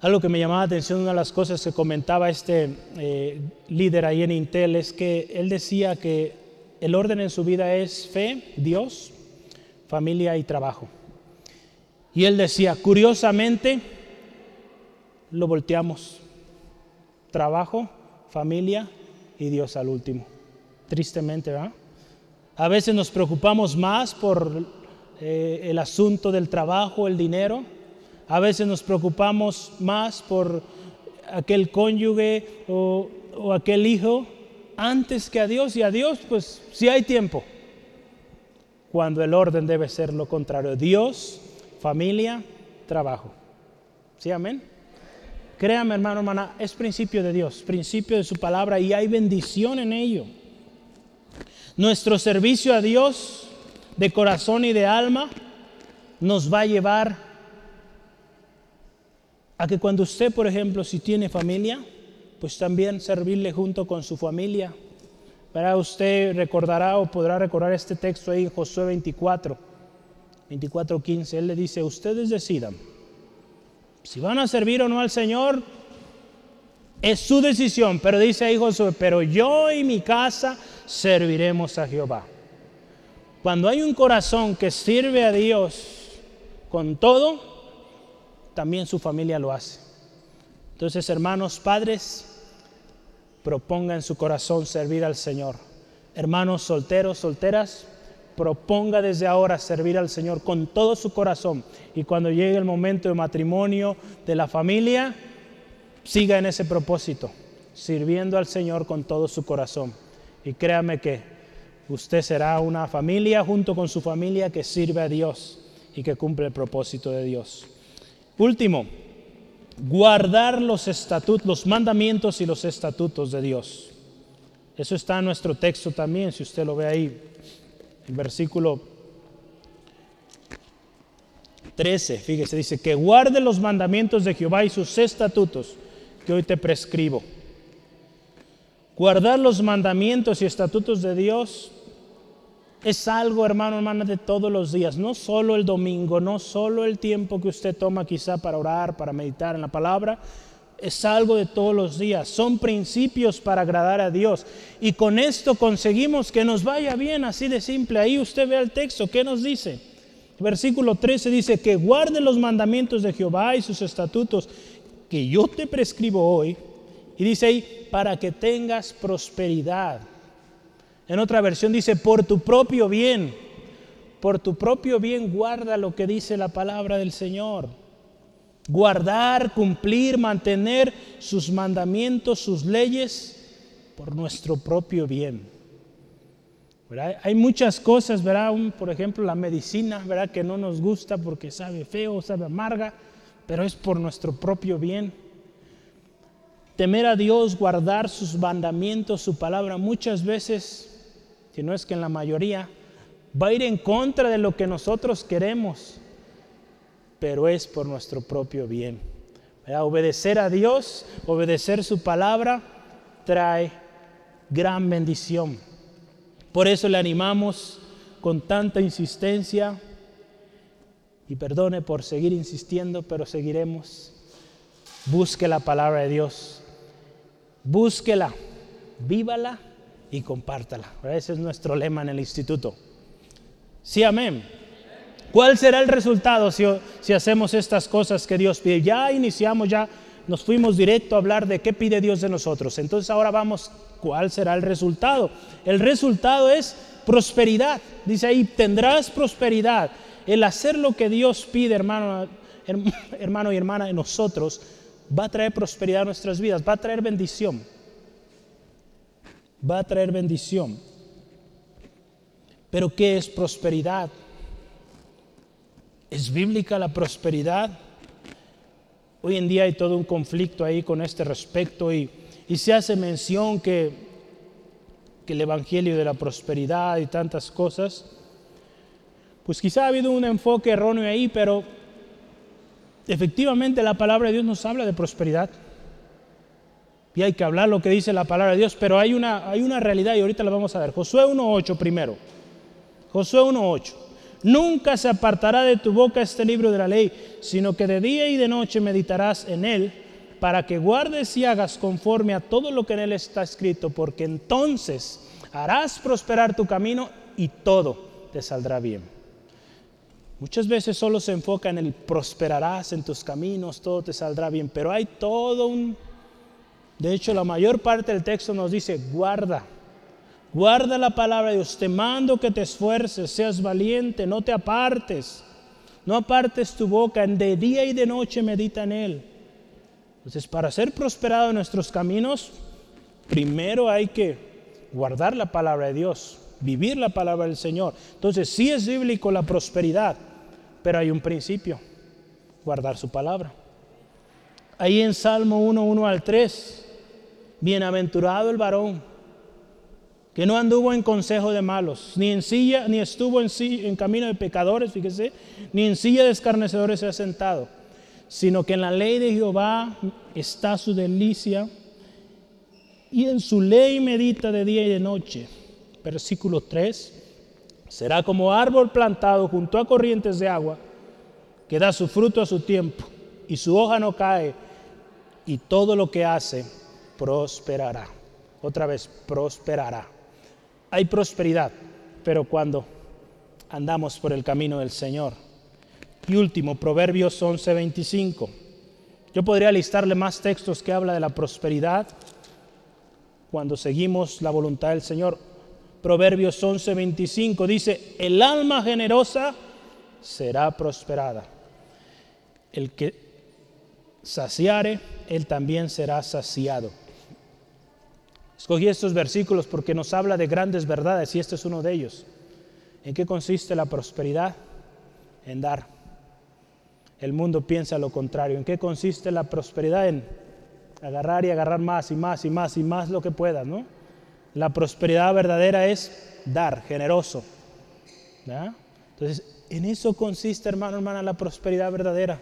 Speaker 1: Algo que me llamaba la atención, una de las cosas que comentaba este eh, líder ahí en Intel, es que él decía que el orden en su vida es fe, Dios, familia y trabajo. Y él decía, curiosamente, lo volteamos. Trabajo, familia y Dios al último. Tristemente, ¿verdad? A veces nos preocupamos más por eh, el asunto del trabajo, el dinero. A veces nos preocupamos más por aquel cónyuge o, o aquel hijo antes que a Dios. Y a Dios, pues, si hay tiempo. Cuando el orden debe ser lo contrario. Dios, familia, trabajo. ¿Sí, amén? Créame, hermano, hermana, es principio de Dios, principio de su palabra y hay bendición en ello. Nuestro servicio a Dios de corazón y de alma nos va a llevar a que cuando usted, por ejemplo, si tiene familia, pues también servirle junto con su familia. Para usted recordará o podrá recordar este texto ahí en Josué 24, 24, 15. Él le dice, ustedes decidan si van a servir o no al Señor, es su decisión. Pero dice ahí Josué, pero yo y mi casa serviremos a Jehová. Cuando hay un corazón que sirve a Dios con todo, también su familia lo hace. Entonces, hermanos, padres, propongan en su corazón servir al Señor. Hermanos solteros, solteras, proponga desde ahora servir al Señor con todo su corazón y cuando llegue el momento de matrimonio de la familia, siga en ese propósito, sirviendo al Señor con todo su corazón. Y créame que usted será una familia junto con su familia que sirve a Dios y que cumple el propósito de Dios. Último, guardar los estatutos, los mandamientos y los estatutos de Dios. Eso está en nuestro texto también, si usted lo ve ahí el versículo 13, fíjese, dice, que guarde los mandamientos de Jehová y sus estatutos que hoy te prescribo. Guardar los mandamientos y estatutos de Dios es algo, hermano, hermana, de todos los días, no solo el domingo, no solo el tiempo que usted toma quizá para orar, para meditar en la palabra, es algo de todos los días, son principios para agradar a Dios. Y con esto conseguimos que nos vaya bien, así de simple. Ahí usted ve el texto, ¿qué nos dice? Versículo 13 dice que guarde los mandamientos de Jehová y sus estatutos que yo te prescribo hoy. Y dice ahí, para que tengas prosperidad. En otra versión dice, por tu propio bien. Por tu propio bien guarda lo que dice la palabra del Señor guardar, cumplir, mantener sus mandamientos, sus leyes por nuestro propio bien. Hay muchas cosas, ¿verdad? por ejemplo, la medicina, ¿verdad? Que no nos gusta porque sabe feo, sabe amarga, pero es por nuestro propio bien. Temer a Dios, guardar sus mandamientos, su palabra, muchas veces, si no es que en la mayoría, va a ir en contra de lo que nosotros queremos pero es por nuestro propio bien. Obedecer a Dios, obedecer su palabra, trae gran bendición. Por eso le animamos con tanta insistencia y perdone por seguir insistiendo, pero seguiremos. Busque la palabra de Dios, búsquela, vívala y compártala. Ese es nuestro lema en el instituto. Sí, amén. ¿Cuál será el resultado si, hacemos estas cosas que Dios pide? Ya iniciamos, ya nos fuimos directo a hablar de qué pide Dios de nosotros. Entonces ahora vamos, ¿cuál será el resultado? El resultado es prosperidad. Dice ahí, tendrás prosperidad. El hacer lo que Dios pide, hermano, hermano y hermana, de nosotros, va a traer prosperidad a nuestras vidas, va a traer bendición. Va a traer bendición. Pero ¿qué es prosperidad? ¿Es bíblica la prosperidad? Hoy en día hay todo un conflicto ahí con este respecto y, se hace mención que, que el Evangelio de la prosperidad y tantas cosas, pues quizá ha habido un enfoque erróneo ahí, pero efectivamente la palabra de Dios nos habla de prosperidad. Y hay que hablar lo que dice la palabra de Dios, pero hay una, hay una realidad y ahorita la vamos a ver. Josué 1.8 primero. Josué 1.8. Nunca se apartará de tu boca este libro de la ley, sino que de día y de noche meditarás en él, para que guardes y hagas conforme a todo lo que en él está escrito, porque entonces harás prosperar tu camino y todo te saldrá bien. Muchas veces solo se enfoca en el prosperarás en tus caminos, todo te saldrá bien, pero hay todo un... De hecho, la mayor parte del texto nos dice, guarda, Guarda la palabra de Dios. Te mando que te esfuerces, seas valiente, no te apartes. No apartes tu boca. De día y de noche medita en Él. Entonces, para ser prosperado en nuestros caminos, primero hay que guardar la palabra de Dios, vivir la palabra del Señor. Entonces, sí es bíblico la prosperidad, pero hay un principio, guardar su palabra. Ahí en Salmo 1, 1 al 3, bienaventurado el varón que no anduvo en consejo de malos, ni en silla, ni estuvo en, en camino de pecadores, fíjese, ni en silla de escarnecedores se ha sentado, sino que en la ley de Jehová está su delicia, y en su ley medita de día y de noche. Versículo 3, será como árbol plantado junto a corrientes de agua, que da su fruto a su tiempo, y su hoja no cae, y todo lo que hace prosperará. Otra vez, prosperará hay prosperidad, pero cuando andamos por el camino del Señor. Y último, Proverbios 11:25. Yo podría listarle más textos que habla de la prosperidad cuando seguimos la voluntad del Señor. Proverbios 11:25 dice, el alma generosa será prosperada. El que saciare, él también será saciado. Escogí estos versículos porque nos habla de grandes verdades y este es uno de ellos. ¿En qué consiste la prosperidad? En dar. El mundo piensa lo contrario. ¿En qué consiste la prosperidad? En agarrar y agarrar más y más y más y más lo que puedas, ¿no? La prosperidad verdadera es dar, generoso. Entonces, en eso consiste, hermano, hermana, la prosperidad verdadera.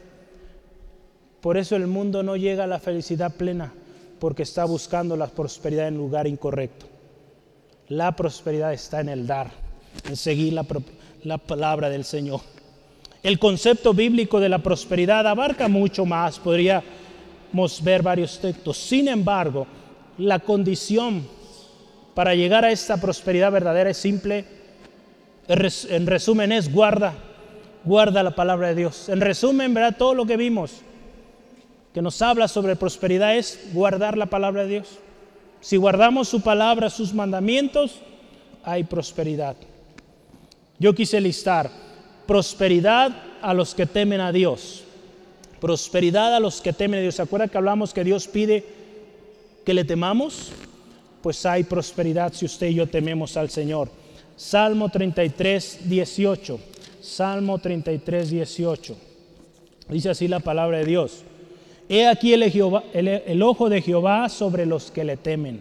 Speaker 1: Por eso el mundo no llega a la felicidad plena porque está buscando la prosperidad en lugar incorrecto. La prosperidad está en el dar, en seguir la, palabra del Señor. El concepto bíblico de la prosperidad abarca mucho más, podríamos ver varios textos. Sin embargo, la condición para llegar a esta prosperidad verdadera es simple. En resumen es guarda, guarda la palabra de Dios. En resumen, verá todo lo que vimos que nos habla sobre prosperidad es guardar la palabra de Dios. Si guardamos su palabra, sus mandamientos, hay prosperidad. Yo quise listar prosperidad a los que temen a Dios. Prosperidad a los que temen a Dios. ¿Se acuerdan que hablamos que Dios pide que le temamos? Pues hay prosperidad si usted y yo tememos al Señor. Salmo 33, 18. Salmo 33, 18. Dice así la palabra de Dios. He aquí el, ojo de Jehová sobre los que le temen,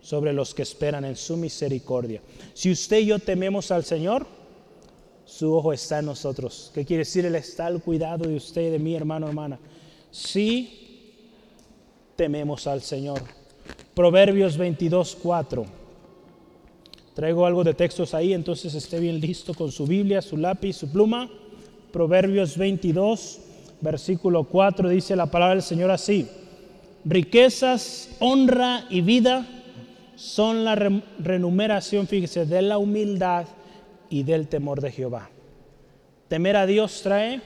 Speaker 1: sobre los que esperan en su misericordia. Si usted y yo tememos al Señor, su ojo está en nosotros. ¿Qué quiere decir? Él está al cuidado de usted y de mí, hermano, hermana. Si tememos al Señor. Proverbios 22, 4. Traigo algo de textos ahí, entonces esté bien listo con su Biblia, su lápiz, su pluma. Proverbios 22, versículo 4 dice la palabra del Señor así. Riquezas, honra y vida son la renumeración, fíjese, de la humildad y del temor de Jehová. Temer a Dios trae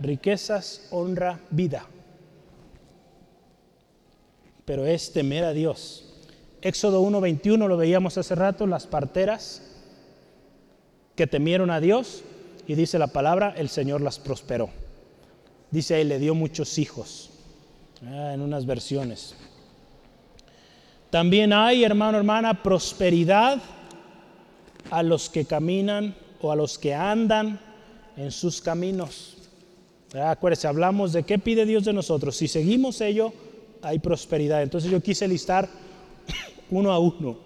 Speaker 1: riquezas, honra, vida. Pero es temer a Dios. Éxodo 1.21 lo veíamos hace rato, las parteras que temieron a Dios y dice la palabra, el Señor las prosperó. Dice ahí, le dio muchos hijos, ah, en unas versiones. También hay, hermano, hermana, prosperidad a los que caminan o a los que andan en sus caminos. Ah, acuérdense, hablamos de qué pide Dios de nosotros. Si seguimos ello, hay prosperidad. Entonces yo quise listar uno a uno.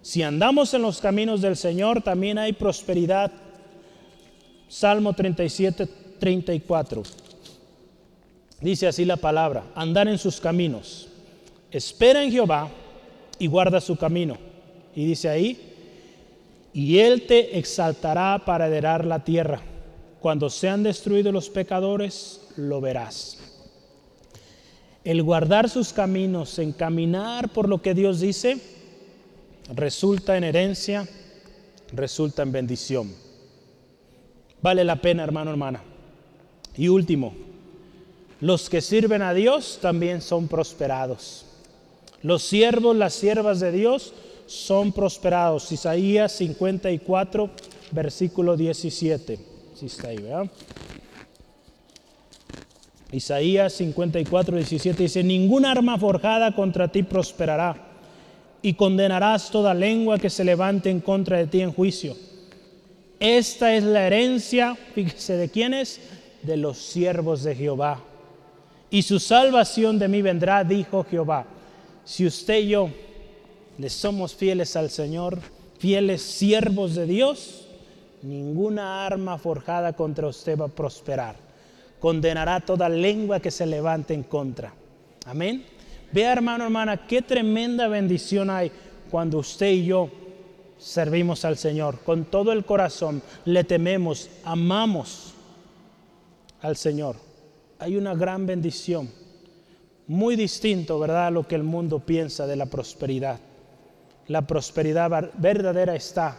Speaker 1: Si andamos en los caminos del Señor, también hay prosperidad. Salmo 37, 34. Dice así la palabra, andar en sus caminos. Espera en Jehová y guarda su camino. Y dice ahí, y Él te exaltará para heredar la tierra. Cuando sean destruidos los pecadores, lo verás el guardar sus caminos, en caminar por lo que Dios dice, resulta en herencia, resulta en bendición. Vale la pena, hermano, hermana. Y último, los que sirven a Dios también son prosperados. Los siervos, las siervas de Dios son prosperados. Isaías 54, versículo 17. Sí está ahí, ¿verdad? Isaías 54, 17 dice, ninguna arma forjada contra ti prosperará y condenarás toda lengua que se levante en contra de ti en juicio. Esta es la herencia, fíjese de quiénes, de los siervos de Jehová. Y su salvación de mí vendrá, dijo Jehová. Si usted y yo le somos fieles al Señor, fieles siervos de Dios, ninguna arma forjada contra usted va a prosperar condenará toda lengua que se levante en contra. Amén. Vea hermano, hermana, qué tremenda bendición hay cuando usted y yo servimos al Señor. Con todo el corazón le tememos, amamos al Señor. Hay una gran bendición. Muy distinto, ¿verdad?, a lo que el mundo piensa de la prosperidad. La prosperidad verdadera está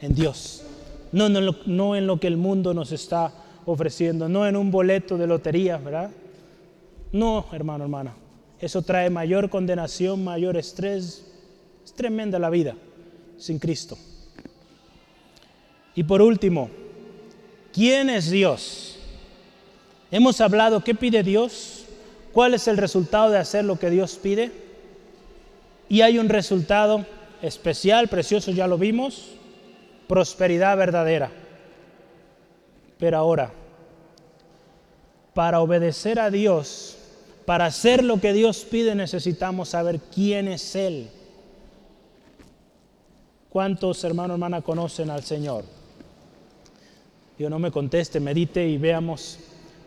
Speaker 1: en Dios, no, no, en lo que el mundo nos está ofreciendo, no en un boleto de lotería, ¿verdad? No, hermano, hermana. Eso trae mayor condenación, mayor estrés. Es tremenda la vida sin Cristo. Y por último, ¿quién es Dios? Hemos hablado, ¿qué pide Dios? ¿Cuál es el resultado de hacer lo que Dios pide? Y hay un resultado especial, precioso, ya lo vimos, prosperidad verdadera. Pero ahora, para obedecer a Dios, para hacer lo que Dios pide, necesitamos saber quién es Él. ¿Cuántos hermanos, hermanas conocen al Señor? Yo no me conteste, medite y veamos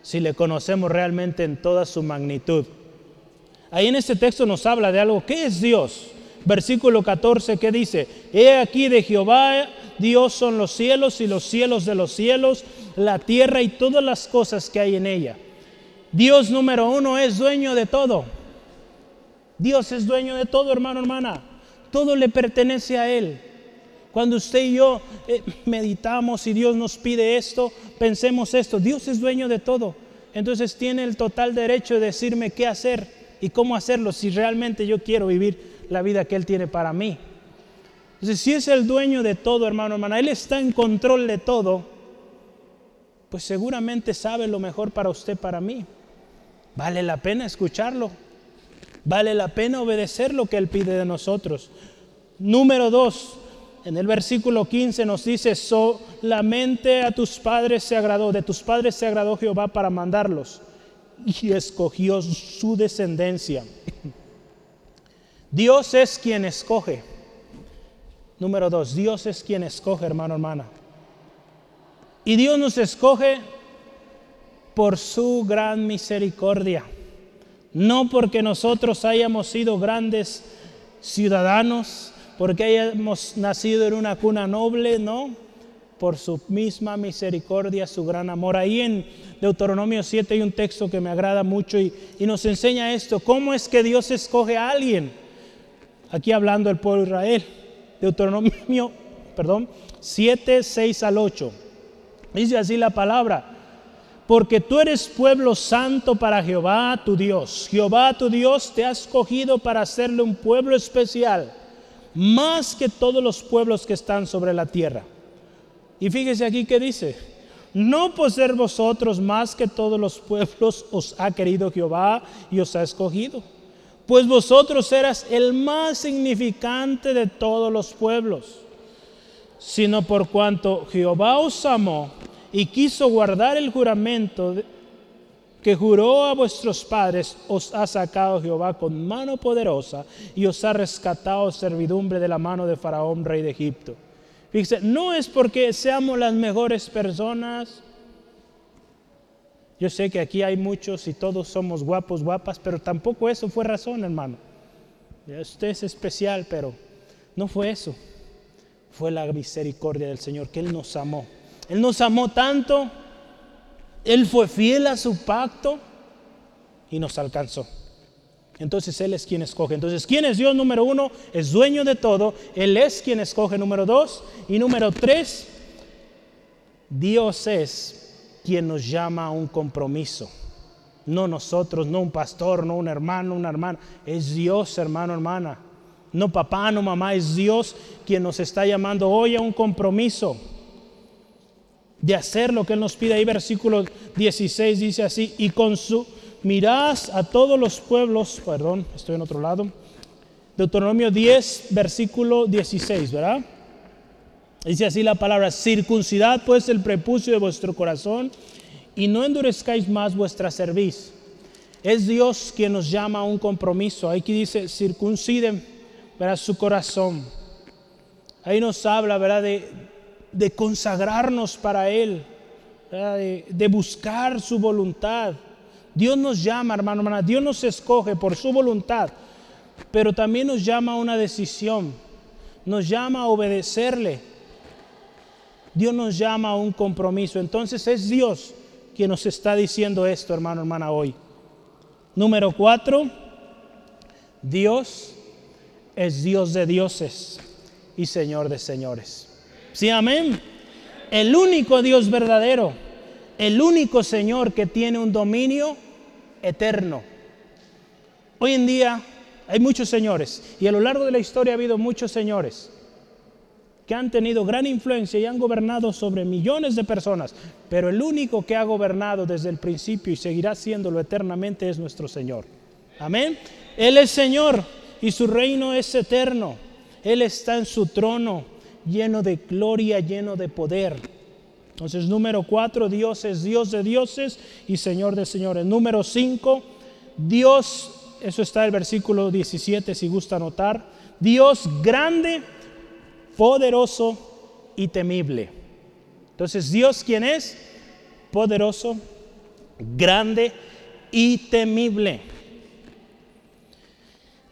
Speaker 1: si le conocemos realmente en toda su magnitud. Ahí en este texto nos habla de algo. ¿Qué es Dios? Versículo 14, ¿qué dice? He aquí de Jehová, Dios son los cielos y los cielos de los cielos la tierra y todas las cosas que hay en ella. Dios número uno es dueño de todo. Dios es dueño de todo, hermano, hermana. Todo le pertenece a Él. Cuando usted y yo eh, meditamos y Dios nos pide esto, pensemos esto. Dios es dueño de todo. Entonces tiene el total derecho de decirme qué hacer y cómo hacerlo si realmente yo quiero vivir la vida que Él tiene para mí. Entonces, si es el dueño de todo, hermano, hermana, Él está en control de todo pues seguramente sabe lo mejor para usted, para mí. Vale la pena escucharlo. Vale la pena obedecer lo que Él pide de nosotros. Número dos, en el versículo 15 nos dice, solamente a tus padres se agradó, de tus padres se agradó Jehová para mandarlos y escogió su descendencia. Dios es quien escoge. Número dos, Dios es quien escoge, hermano, hermana. Y Dios nos escoge por su gran misericordia. No porque nosotros hayamos sido grandes ciudadanos, porque hayamos nacido en una cuna noble, no, por su misma misericordia, su gran amor. Ahí en Deuteronomio 7 hay un texto que me agrada mucho y, y, nos enseña esto, cómo es que Dios escoge a alguien. Aquí hablando del pueblo de Israel, Deuteronomio, perdón, 7, 6 al 8. Dice así la palabra, porque tú eres pueblo santo para Jehová tu Dios. Jehová tu Dios te ha escogido para hacerle un pueblo especial, más que todos los pueblos que están sobre la tierra. Y fíjese aquí que dice, no por ser vosotros más que todos los pueblos os ha querido Jehová y os ha escogido, pues vosotros eras el más significante de todos los pueblos, sino por cuanto Jehová os amó y quiso guardar el juramento que juró a vuestros padres, os ha sacado Jehová con mano poderosa y os ha rescatado servidumbre de la mano de Faraón, rey de Egipto Fíjese, no es porque seamos las mejores personas. Yo sé que aquí hay muchos y todos somos guapos, guapas, pero tampoco eso fue razón, hermano. Usted es especial, pero no fue eso. Fue la misericordia del Señor, que Él nos amó. Él nos amó tanto, Él fue fiel a su pacto y nos alcanzó. Entonces Él es quien escoge. Entonces, ¿quién es Dios? Número uno, es dueño de todo. Él es quien escoge. Número dos. Y número tres, Dios es quien nos llama a un compromiso. No nosotros, no un pastor, no un hermano, una hermana. Es Dios, hermano, hermana. No papá, no mamá. Es Dios quien nos está llamando hoy a un compromiso de hacer lo que Él nos pide. Ahí versículo 16 dice así, y con su mirás a todos los pueblos, perdón, estoy en otro lado, Deuteronomio 10, versículo 16, ¿verdad? Dice así la palabra, circuncidad pues el prepucio de vuestro corazón y no endurezcáis más vuestra cerviz. Es Dios quien nos llama a un compromiso. Aquí dice, circunciden, ¿verdad? Su corazón. Ahí nos habla, ¿verdad? De, consagrarnos para Él, de, de buscar su voluntad. Dios nos llama, hermano, hermana, Dios nos escoge por su voluntad, pero también nos llama a una decisión, nos llama a obedecerle. Dios nos llama a un compromiso. Entonces es Dios quien nos está diciendo esto, hermano, hermana, hoy. Número cuatro, Dios es Dios de dioses y Señor de señores. Sí, amén. El único Dios verdadero, el único Señor que tiene un dominio eterno. Hoy en día hay muchos señores y a lo largo de la historia ha habido muchos señores que han tenido gran influencia y han gobernado sobre millones de personas, pero el único que ha gobernado desde el principio y seguirá siéndolo eternamente es nuestro Señor. Amén. Él es Señor y su reino es eterno. Él está en su trono lleno de gloria, lleno de poder. Entonces, número cuatro, Dios es Dios de dioses y Señor de señores. Número cinco, Dios, eso está el versículo 17 si gusta anotar, Dios grande, poderoso y temible. Entonces, Dios quién es? Poderoso, grande y temible.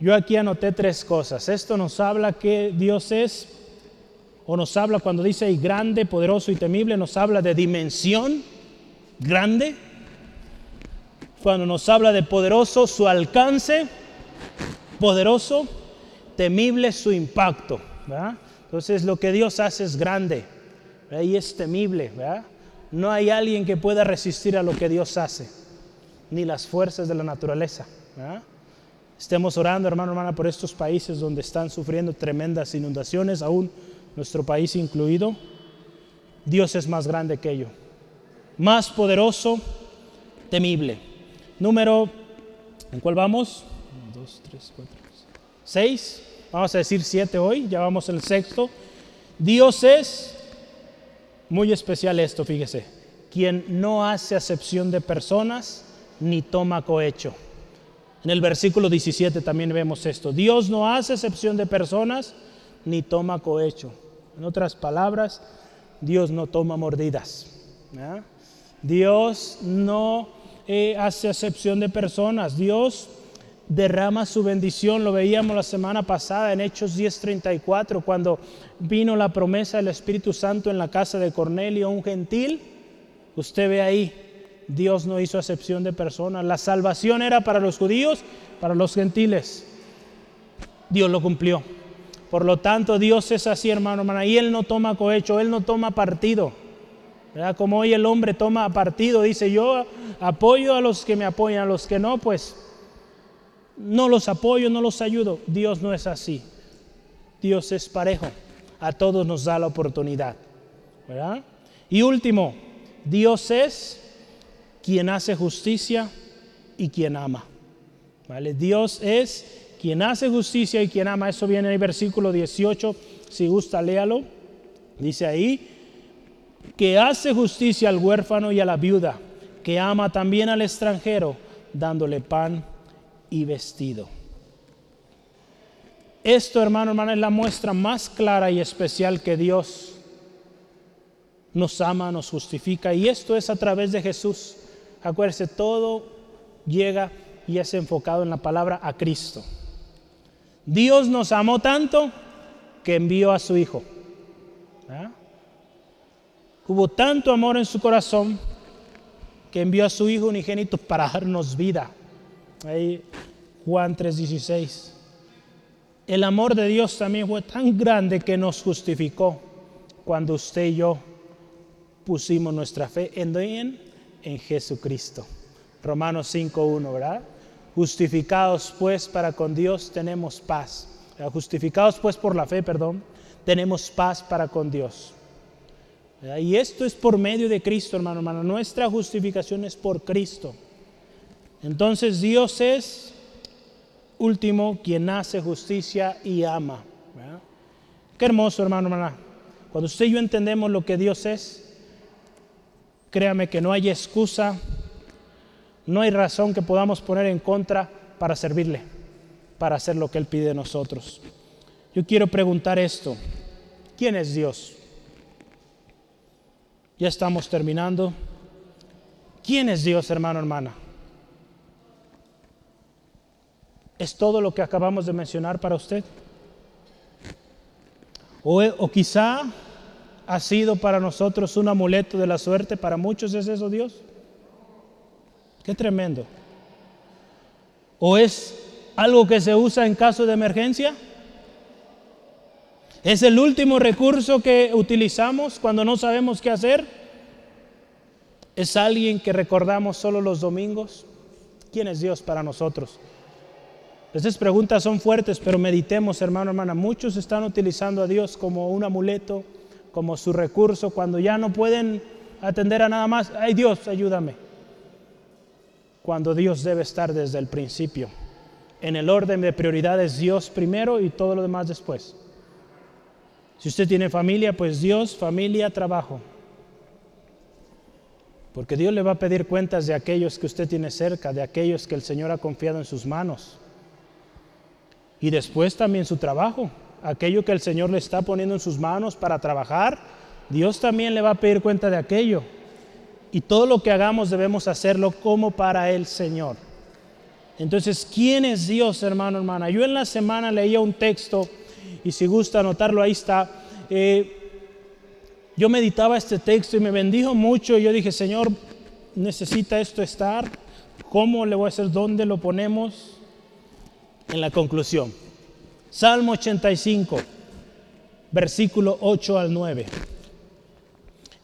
Speaker 1: Yo aquí anoté tres cosas. Esto nos habla que Dios es o nos habla cuando dice grande, poderoso y temible, nos habla de dimensión grande. Cuando nos habla de poderoso, su alcance, poderoso, temible su impacto. Entonces lo que Dios hace es grande y es temible. No hay alguien que pueda resistir a lo que Dios hace, ni las fuerzas de la naturaleza. Estemos orando, hermano, hermana, por estos países donde están sufriendo tremendas inundaciones, aún nuestro país incluido, Dios es más grande que ello, más poderoso, temible. Número, ¿en cuál vamos? Uno, dos, tres, cuatro, seis. Vamos a decir siete hoy, ya vamos el sexto. Dios es muy especial esto, fíjese, quien no hace acepción de personas ni toma cohecho. En el versículo 17 también vemos esto. Dios no hace acepción de personas ni toma cohecho. En otras palabras, Dios no toma mordidas. Dios no eh, hace acepción de personas. Dios derrama su bendición. Lo veíamos la semana pasada en Hechos 10:34, cuando vino la promesa del Espíritu Santo en la casa de Cornelio, un gentil. Usted ve ahí, Dios no hizo acepción de personas. La salvación era para los judíos, para los gentiles. Dios lo cumplió. Por lo tanto, Dios es así, hermano, hermana. Y Él no toma cohecho, Él no toma partido. Como hoy el hombre toma partido, dice yo apoyo a los que me apoyan, a los que no, pues no los apoyo, no los ayudo. Dios no es así. Dios es parejo. A todos nos da la oportunidad. Y último, Dios es quien hace justicia y quien ama. ¿Vale? Dios es quien hace justicia y quien ama. Eso viene en el versículo 18. Si gusta, léalo. Dice ahí, que hace justicia al huérfano y a la viuda, que ama también al extranjero, dándole pan y vestido. Esto, hermano, hermana, es la muestra más clara y especial que Dios nos ama, nos justifica. Y esto es a través de Jesús. Acuérdese, todo llega y es enfocado en la palabra a Cristo. Dios nos amó tanto que envió a su Hijo. Hubo tanto amor en su corazón que envió a su Hijo unigénito para darnos vida. Ahí Juan 3:16. El amor de Dios también fue tan grande que nos justificó cuando usted y yo pusimos nuestra fe en, en, en Jesucristo. Romanos 5:1, ¿verdad? Justificados pues para con Dios tenemos paz. Justificados pues por la fe, perdón, tenemos paz para con Dios. Y esto es por medio de Cristo, hermano, hermano. Nuestra justificación es por Cristo. Entonces Dios es último quien hace justicia y ama. Qué hermoso, hermano, hermana. Cuando usted y yo entendemos lo que Dios es, créame que no hay excusa, no hay razón que podamos poner en contra para servirle, para hacer lo que Él pide de nosotros. Yo quiero preguntar esto. ¿Quién es Dios? Ya estamos terminando. ¿Quién es Dios, hermano, hermana? ¿Es todo lo que acabamos de mencionar para usted? O, o, quizá ha sido para nosotros un amuleto de la suerte, para muchos es eso Dios. Qué tremendo. ¿O es algo que se usa en caso de emergencia? Es el último recurso que utilizamos cuando no sabemos qué hacer. Es alguien que recordamos solo los domingos. ¿Quién es Dios para nosotros? Estas preguntas son fuertes, pero meditemos, hermano, hermana. Muchos están utilizando a Dios como un amuleto, como su recurso, cuando ya no pueden atender a nada más. Ay Dios, ayúdame. Cuando Dios debe estar desde el principio. En el orden de prioridades, Dios primero y todo lo demás después. Si usted tiene familia, pues Dios, familia, trabajo. Porque Dios le va a pedir cuentas de aquellos que usted tiene cerca, de aquellos que el Señor ha confiado en sus manos. Y después también su trabajo, aquello que el Señor le está poniendo en sus manos para trabajar, Dios también le va a pedir cuenta de aquello. Y todo lo que hagamos debemos hacerlo como para el Señor. Entonces, ¿quién es Dios, hermano, hermana? Yo en la semana leía un texto y si gusta anotarlo, ahí está. Eh, yo meditaba este texto y me bendijo mucho. Y yo dije, Señor, necesita esto estar. ¿Cómo le voy a hacer? ¿Dónde lo ponemos? En la conclusión. Salmo 85, versículo 8 al 9.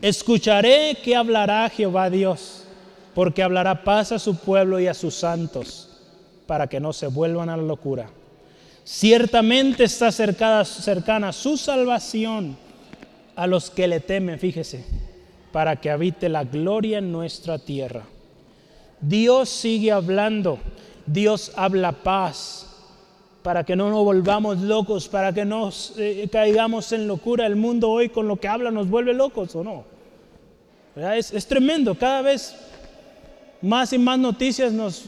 Speaker 1: Escucharé que hablará Jehová Dios, porque hablará paz a su pueblo y a sus santos, para que no se vuelvan a la locura. Ciertamente está cercana, cercana su salvación a los que le temen, fíjese, para que habite la gloria en nuestra tierra. Dios sigue hablando, Dios habla paz, para que no nos volvamos locos, para que no eh, caigamos en locura. El mundo hoy con lo que habla nos vuelve locos o no. Es, es, tremendo, cada vez más y más noticias nos,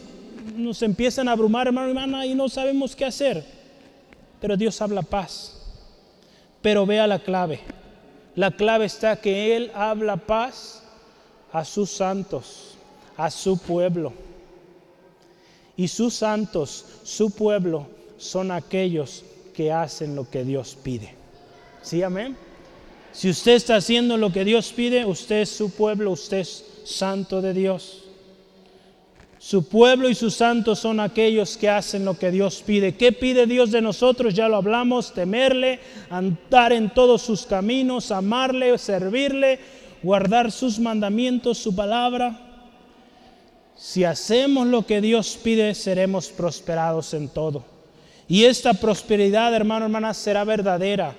Speaker 1: nos empiezan a abrumar, hermano y hermana, y no sabemos qué hacer pero Dios habla paz. Pero vea la clave. La clave está que Él habla paz a sus santos, a su pueblo. Y sus santos, su pueblo, son aquellos que hacen lo que Dios pide. ¿Sí, amén? Si usted está haciendo lo que Dios pide, usted es su pueblo, usted es santo de Dios. Su pueblo y sus santos son aquellos que hacen lo que Dios pide. ¿Qué pide Dios de nosotros? Ya lo hablamos, temerle, andar en todos sus caminos, amarle, servirle, guardar sus mandamientos, su palabra. Si hacemos lo que Dios pide, seremos prosperados en todo. Y esta prosperidad, hermano, hermana, será verdadera.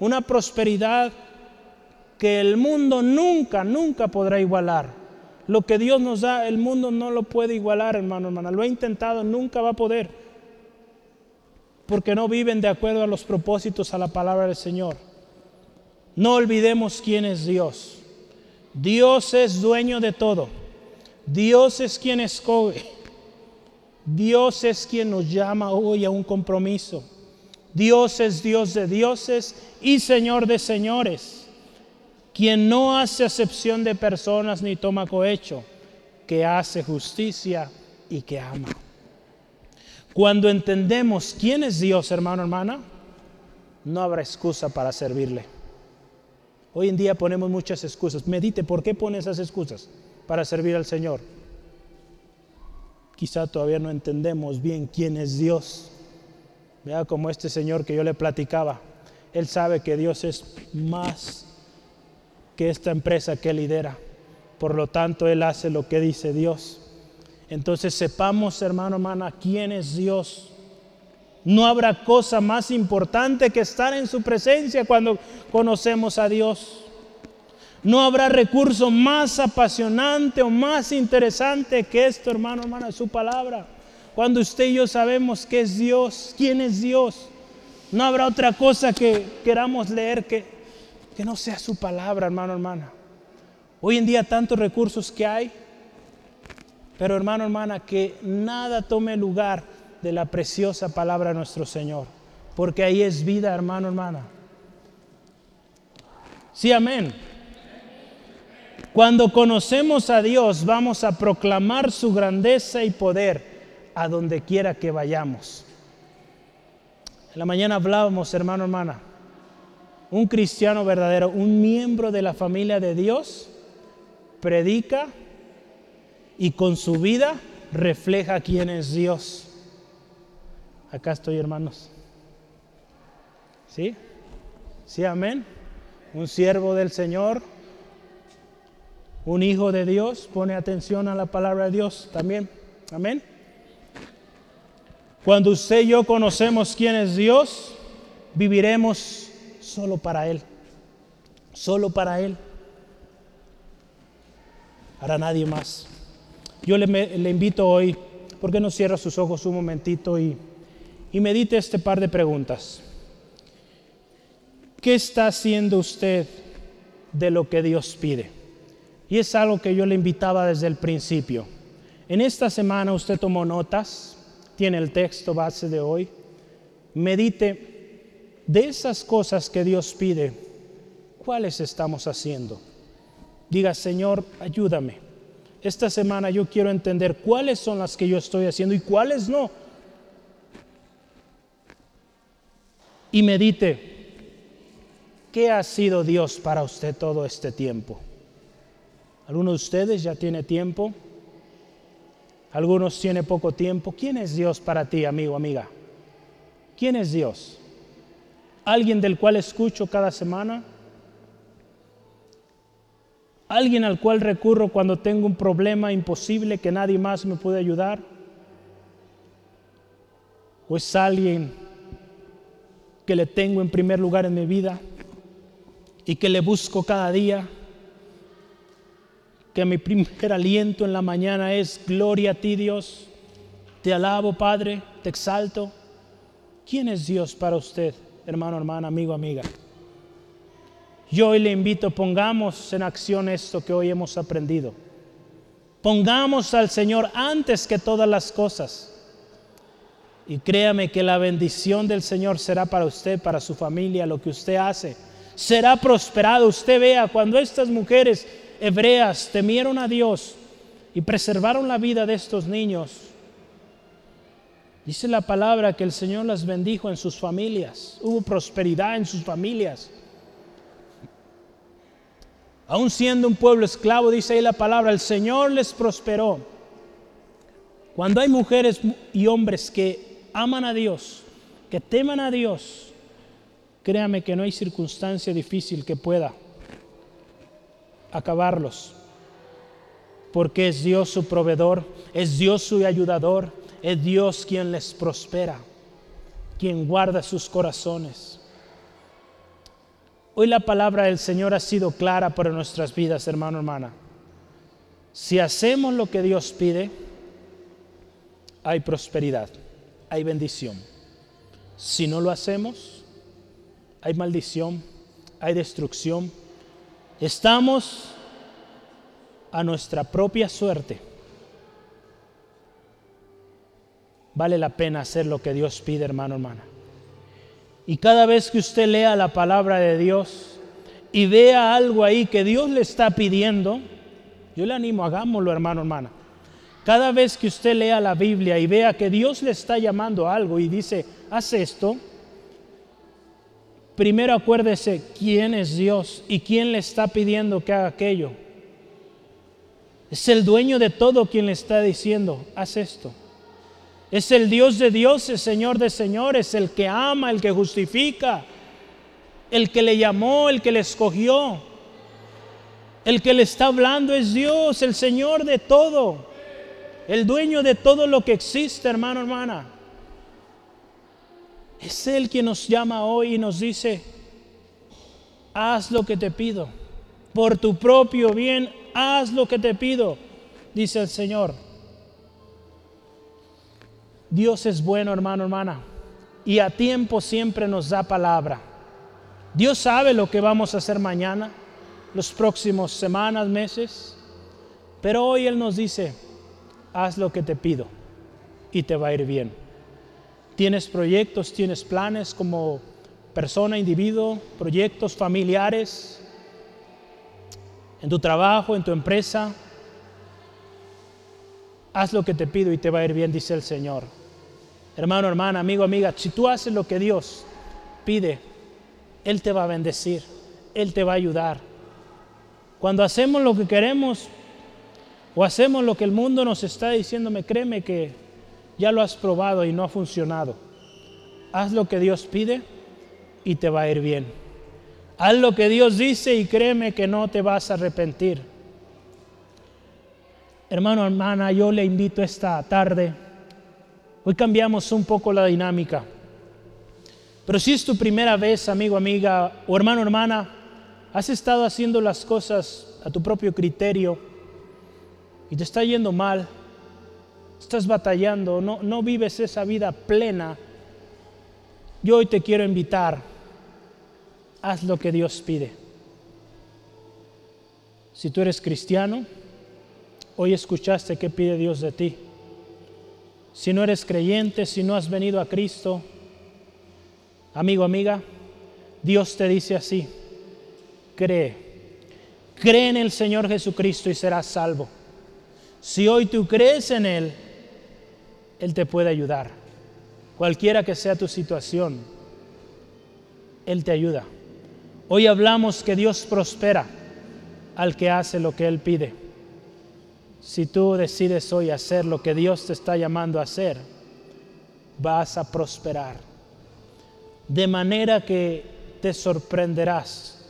Speaker 1: Una prosperidad que el mundo nunca, nunca podrá igualar. Lo que Dios nos da, el mundo no lo puede igualar, hermano, hermana. Lo ha intentado, nunca va a poder. Porque no viven de acuerdo a los propósitos, a la palabra del Señor. No olvidemos quién es Dios. Dios es dueño de todo. Dios es quien escoge. Dios es quien nos llama hoy a un compromiso. Dios es Dios de dioses y Señor de señores quien no hace acepción de personas ni toma cohecho, que hace justicia y que ama. Cuando entendemos quién es Dios, hermano, hermana, no habrá excusa para servirle. Hoy en día ponemos muchas excusas. Medite, ¿por qué pone esas excusas? Para servir al Señor. Quizá todavía no entendemos bien quién es Dios. Vea como este Señor que yo le platicaba. Él sabe que Dios es más que esta empresa que lidera. Por lo tanto, Él hace lo que dice Dios. Entonces sepamos, hermano, hermana, quién es Dios. No habrá cosa más importante que estar en su presencia cuando conocemos a Dios. No habrá recurso más apasionante o más interesante que esto, hermano, hermana, su palabra. Cuando usted y yo sabemos que es Dios, quién es Dios, no habrá otra cosa que queramos leer que que no sea su palabra, hermano, hermana. Hoy en día tantos recursos que hay, pero hermano, hermana, que nada tome lugar de la preciosa palabra de nuestro Señor, porque ahí es vida, hermano, hermana. Sí, amén. Cuando conocemos a Dios, vamos a proclamar su grandeza y poder a donde quiera que vayamos. En la mañana hablábamos, hermano, hermana, un cristiano verdadero, un miembro de la familia de Dios, predica y con su vida refleja quién es Dios. Acá estoy, hermanos. ¿Sí? ¿Sí, amén? Un siervo del Señor, un hijo de Dios, pone atención a la palabra de Dios también. Amén. Cuando usted y yo conocemos quién es Dios, viviremos solo para Él. Solo para Él. Para nadie más. Yo le, invito hoy, ¿por qué no cierra sus ojos un momentito y, y medite este par de preguntas? ¿Qué está haciendo usted de lo que Dios pide? Y es algo que yo le invitaba desde el principio. En esta semana usted tomó notas, tiene el texto base de hoy. Medite de esas cosas que Dios pide, ¿cuáles estamos haciendo? Diga, Señor, ayúdame. Esta semana yo quiero entender cuáles son las que yo estoy haciendo y cuáles no. Y medite, ¿qué ha sido Dios para usted todo este tiempo? ¿Alguno de ustedes ya tiene tiempo? Algunos tiene poco tiempo. ¿Quién es Dios para ti, amigo, amiga? ¿Quién es Dios? alguien del cual escucho cada semana, alguien al cual recurro cuando tengo un problema imposible que nadie más me puede ayudar, o es alguien que le tengo en primer lugar en mi vida y que le busco cada día, que mi primer aliento en la mañana es gloria a ti Dios, te alabo Padre, te exalto. ¿Quién es Dios para usted? hermano, hermana, amigo, amiga. Yo hoy le invito, pongamos en acción esto que hoy hemos aprendido. Pongamos al Señor antes que todas las cosas. Y créame que la bendición del Señor será para usted, para su familia, lo que usted hace. Será prosperado. Usted vea, cuando estas mujeres hebreas temieron a Dios, y preservaron la vida de estos niños. Dice la palabra que el Señor las bendijo en sus familias, hubo prosperidad en sus familias. Aún siendo un pueblo esclavo, dice ahí la palabra, el Señor les prosperó. Cuando hay mujeres y hombres que aman a Dios, que teman a Dios, créame que no hay circunstancia difícil que pueda acabarlos. Porque es Dios su proveedor, es Dios su ayudador, es Dios quien les prospera, quien guarda sus corazones. Hoy la palabra del Señor ha sido clara para nuestras vidas, hermano, hermana. Si hacemos lo que Dios pide, hay prosperidad, hay bendición. Si no lo hacemos, hay maldición, hay destrucción. Estamos a nuestra propia suerte. Vale la pena hacer lo que Dios pide, hermano, hermana. Y cada vez que usted lea la palabra de Dios y vea algo ahí que Dios le está pidiendo, yo le animo, hagámoslo, hermano, hermana. Cada vez que usted lea la Biblia y vea que Dios le está llamando a algo y dice, haz esto, primero acuérdese quién es Dios y quién le está pidiendo que haga aquello. Es el dueño de todo quien le está diciendo, haz esto. Es el Dios de dioses, Señor de señores, el que ama, el que justifica, el que le llamó, el que le escogió. El que le está hablando es Dios, el Señor de todo, el dueño de todo lo que existe, hermano, hermana. Es Él quien nos llama hoy y nos dice, haz lo que te pido, por tu propio bien, haz lo que te pido, dice el Señor. Dios es bueno, hermano, hermana, y a tiempo siempre nos da palabra. Dios sabe lo que vamos a hacer mañana, los próximos semanas, meses, pero hoy Él nos dice, haz lo que te pido y te va a ir bien. Tienes proyectos, tienes planes como persona, individuo, proyectos familiares, en tu trabajo, en tu empresa. Haz lo que te pido y te va a ir bien, dice el Señor. Hermano, hermana, amigo, amiga, si tú haces lo que Dios pide, Él te va a bendecir, Él te va a ayudar. Cuando hacemos lo que queremos o hacemos lo que el mundo nos está diciendo, me créeme que ya lo has probado y no ha funcionado. Haz lo que Dios pide y te va a ir bien. Haz lo que Dios dice y créeme que no te vas a arrepentir. Hermano, hermana, yo le invito esta tarde Hoy cambiamos un poco la dinámica. Pero si es tu primera vez, amigo, amiga o hermano, hermana, has estado haciendo las cosas a tu propio criterio y te está yendo mal, estás batallando, no, no vives esa vida plena, yo hoy te quiero invitar, haz lo que Dios pide. Si tú eres cristiano, hoy escuchaste qué pide Dios de ti si no eres creyente, si no has venido a Cristo, amigo, amiga, Dios te dice así, cree, cree en el Señor Jesucristo y serás salvo. Si hoy tú crees en Él, Él te puede ayudar. Cualquiera que sea tu situación, Él te ayuda. Hoy hablamos que Dios prospera al que hace lo que Él pide. Si tú decides hoy hacer lo que Dios te está llamando a hacer, vas a prosperar. De manera que te sorprenderás,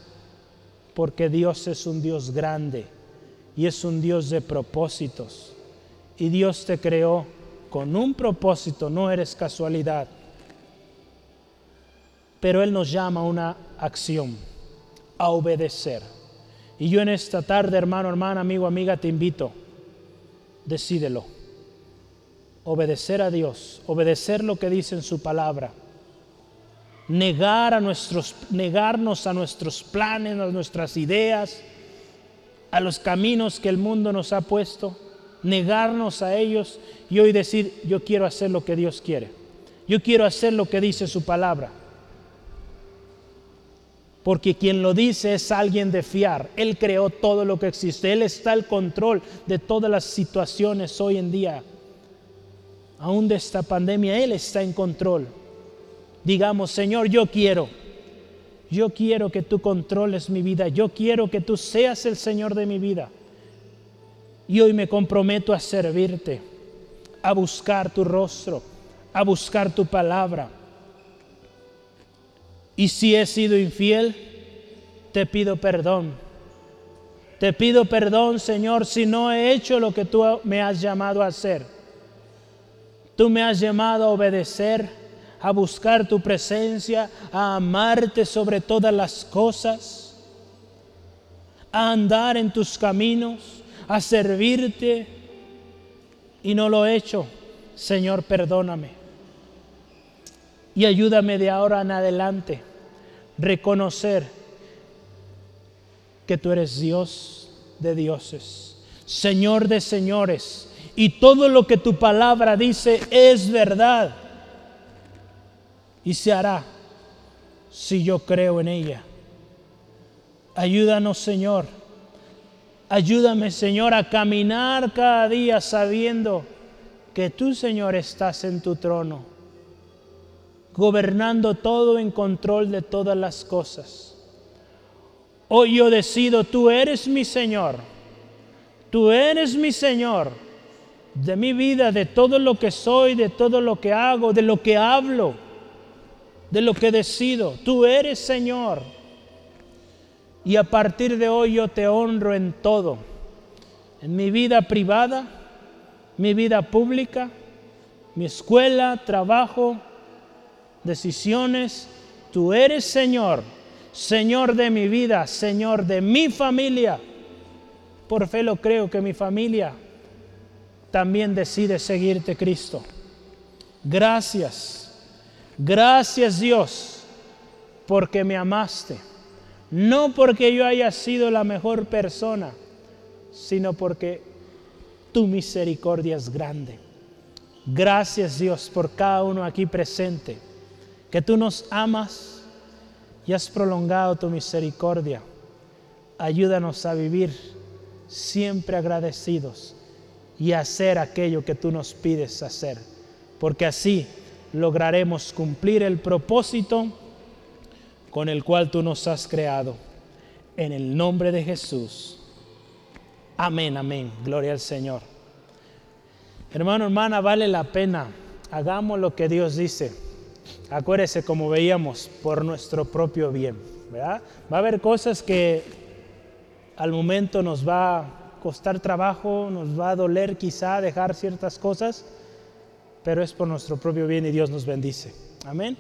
Speaker 1: porque Dios es un Dios grande y es un Dios de propósitos. Y Dios te creó con un propósito, no eres casualidad. Pero Él nos llama a una acción, a obedecer. Y yo en esta tarde, hermano, hermana, amigo, amiga, te invito decídelo. Obedecer a Dios, obedecer lo que dice en su palabra. Negar a nuestros, negarnos a nuestros planes, a nuestras ideas, a los caminos que el mundo nos ha puesto, negarnos a ellos y hoy decir, yo quiero hacer lo que Dios quiere. Yo quiero hacer lo que dice su palabra. porque quien lo dice es alguien de fiar. Él creó todo lo que existe. Él está al control de todas las situaciones hoy en día. Aún de esta pandemia, Él está en control. Digamos, Señor, yo quiero. Yo quiero que tú controles mi vida. Yo quiero que tú seas el Señor de mi vida. Y hoy me comprometo a servirte, a buscar tu rostro, a buscar tu palabra y si he sido infiel, te pido perdón. Te pido perdón, Señor, si no he hecho lo que tú me has llamado a hacer. Tú me has llamado a obedecer, a buscar tu presencia, a amarte sobre todas las cosas, a andar en tus caminos, a servirte. Y no lo he hecho. Señor, perdóname y ayúdame de ahora en adelante reconocer que tú eres Dios de dioses, Señor de señores, y todo lo que tu palabra dice es verdad y se hará si yo creo en ella. Ayúdanos, Señor. Ayúdame, Señor, a caminar cada día sabiendo que tú, Señor, estás en tu trono gobernando todo en control de todas las cosas. Hoy yo decido, tú eres mi Señor, tú eres mi Señor de mi vida, de todo lo que soy, de todo lo que hago, de lo que hablo, de lo que decido. Tú eres Señor. Y a partir de hoy yo te honro en todo, en mi vida privada, mi vida pública, mi escuela, trabajo, decisiones. Tú eres Señor, Señor de mi vida, Señor de mi familia. Por fe lo creo que mi familia también decide seguirte, Cristo. Gracias, gracias Dios, porque me amaste. No porque yo haya sido la mejor persona, sino porque tu misericordia es grande. Gracias Dios por cada uno aquí presente que tú nos amas y has prolongado tu misericordia. Ayúdanos a vivir siempre agradecidos y a hacer aquello que tú nos pides hacer, porque así lograremos cumplir el propósito con el cual tú nos has creado. En el nombre de Jesús. Amén, amén. Gloria al Señor. Hermano, hermana, vale la pena. Hagamos lo que Dios dice acuérdese como veíamos, por nuestro propio bien. ¿verdad? Va a haber cosas que al momento nos va a costar trabajo, nos va a doler quizá dejar ciertas cosas, pero es por nuestro propio bien y Dios nos bendice. Amén.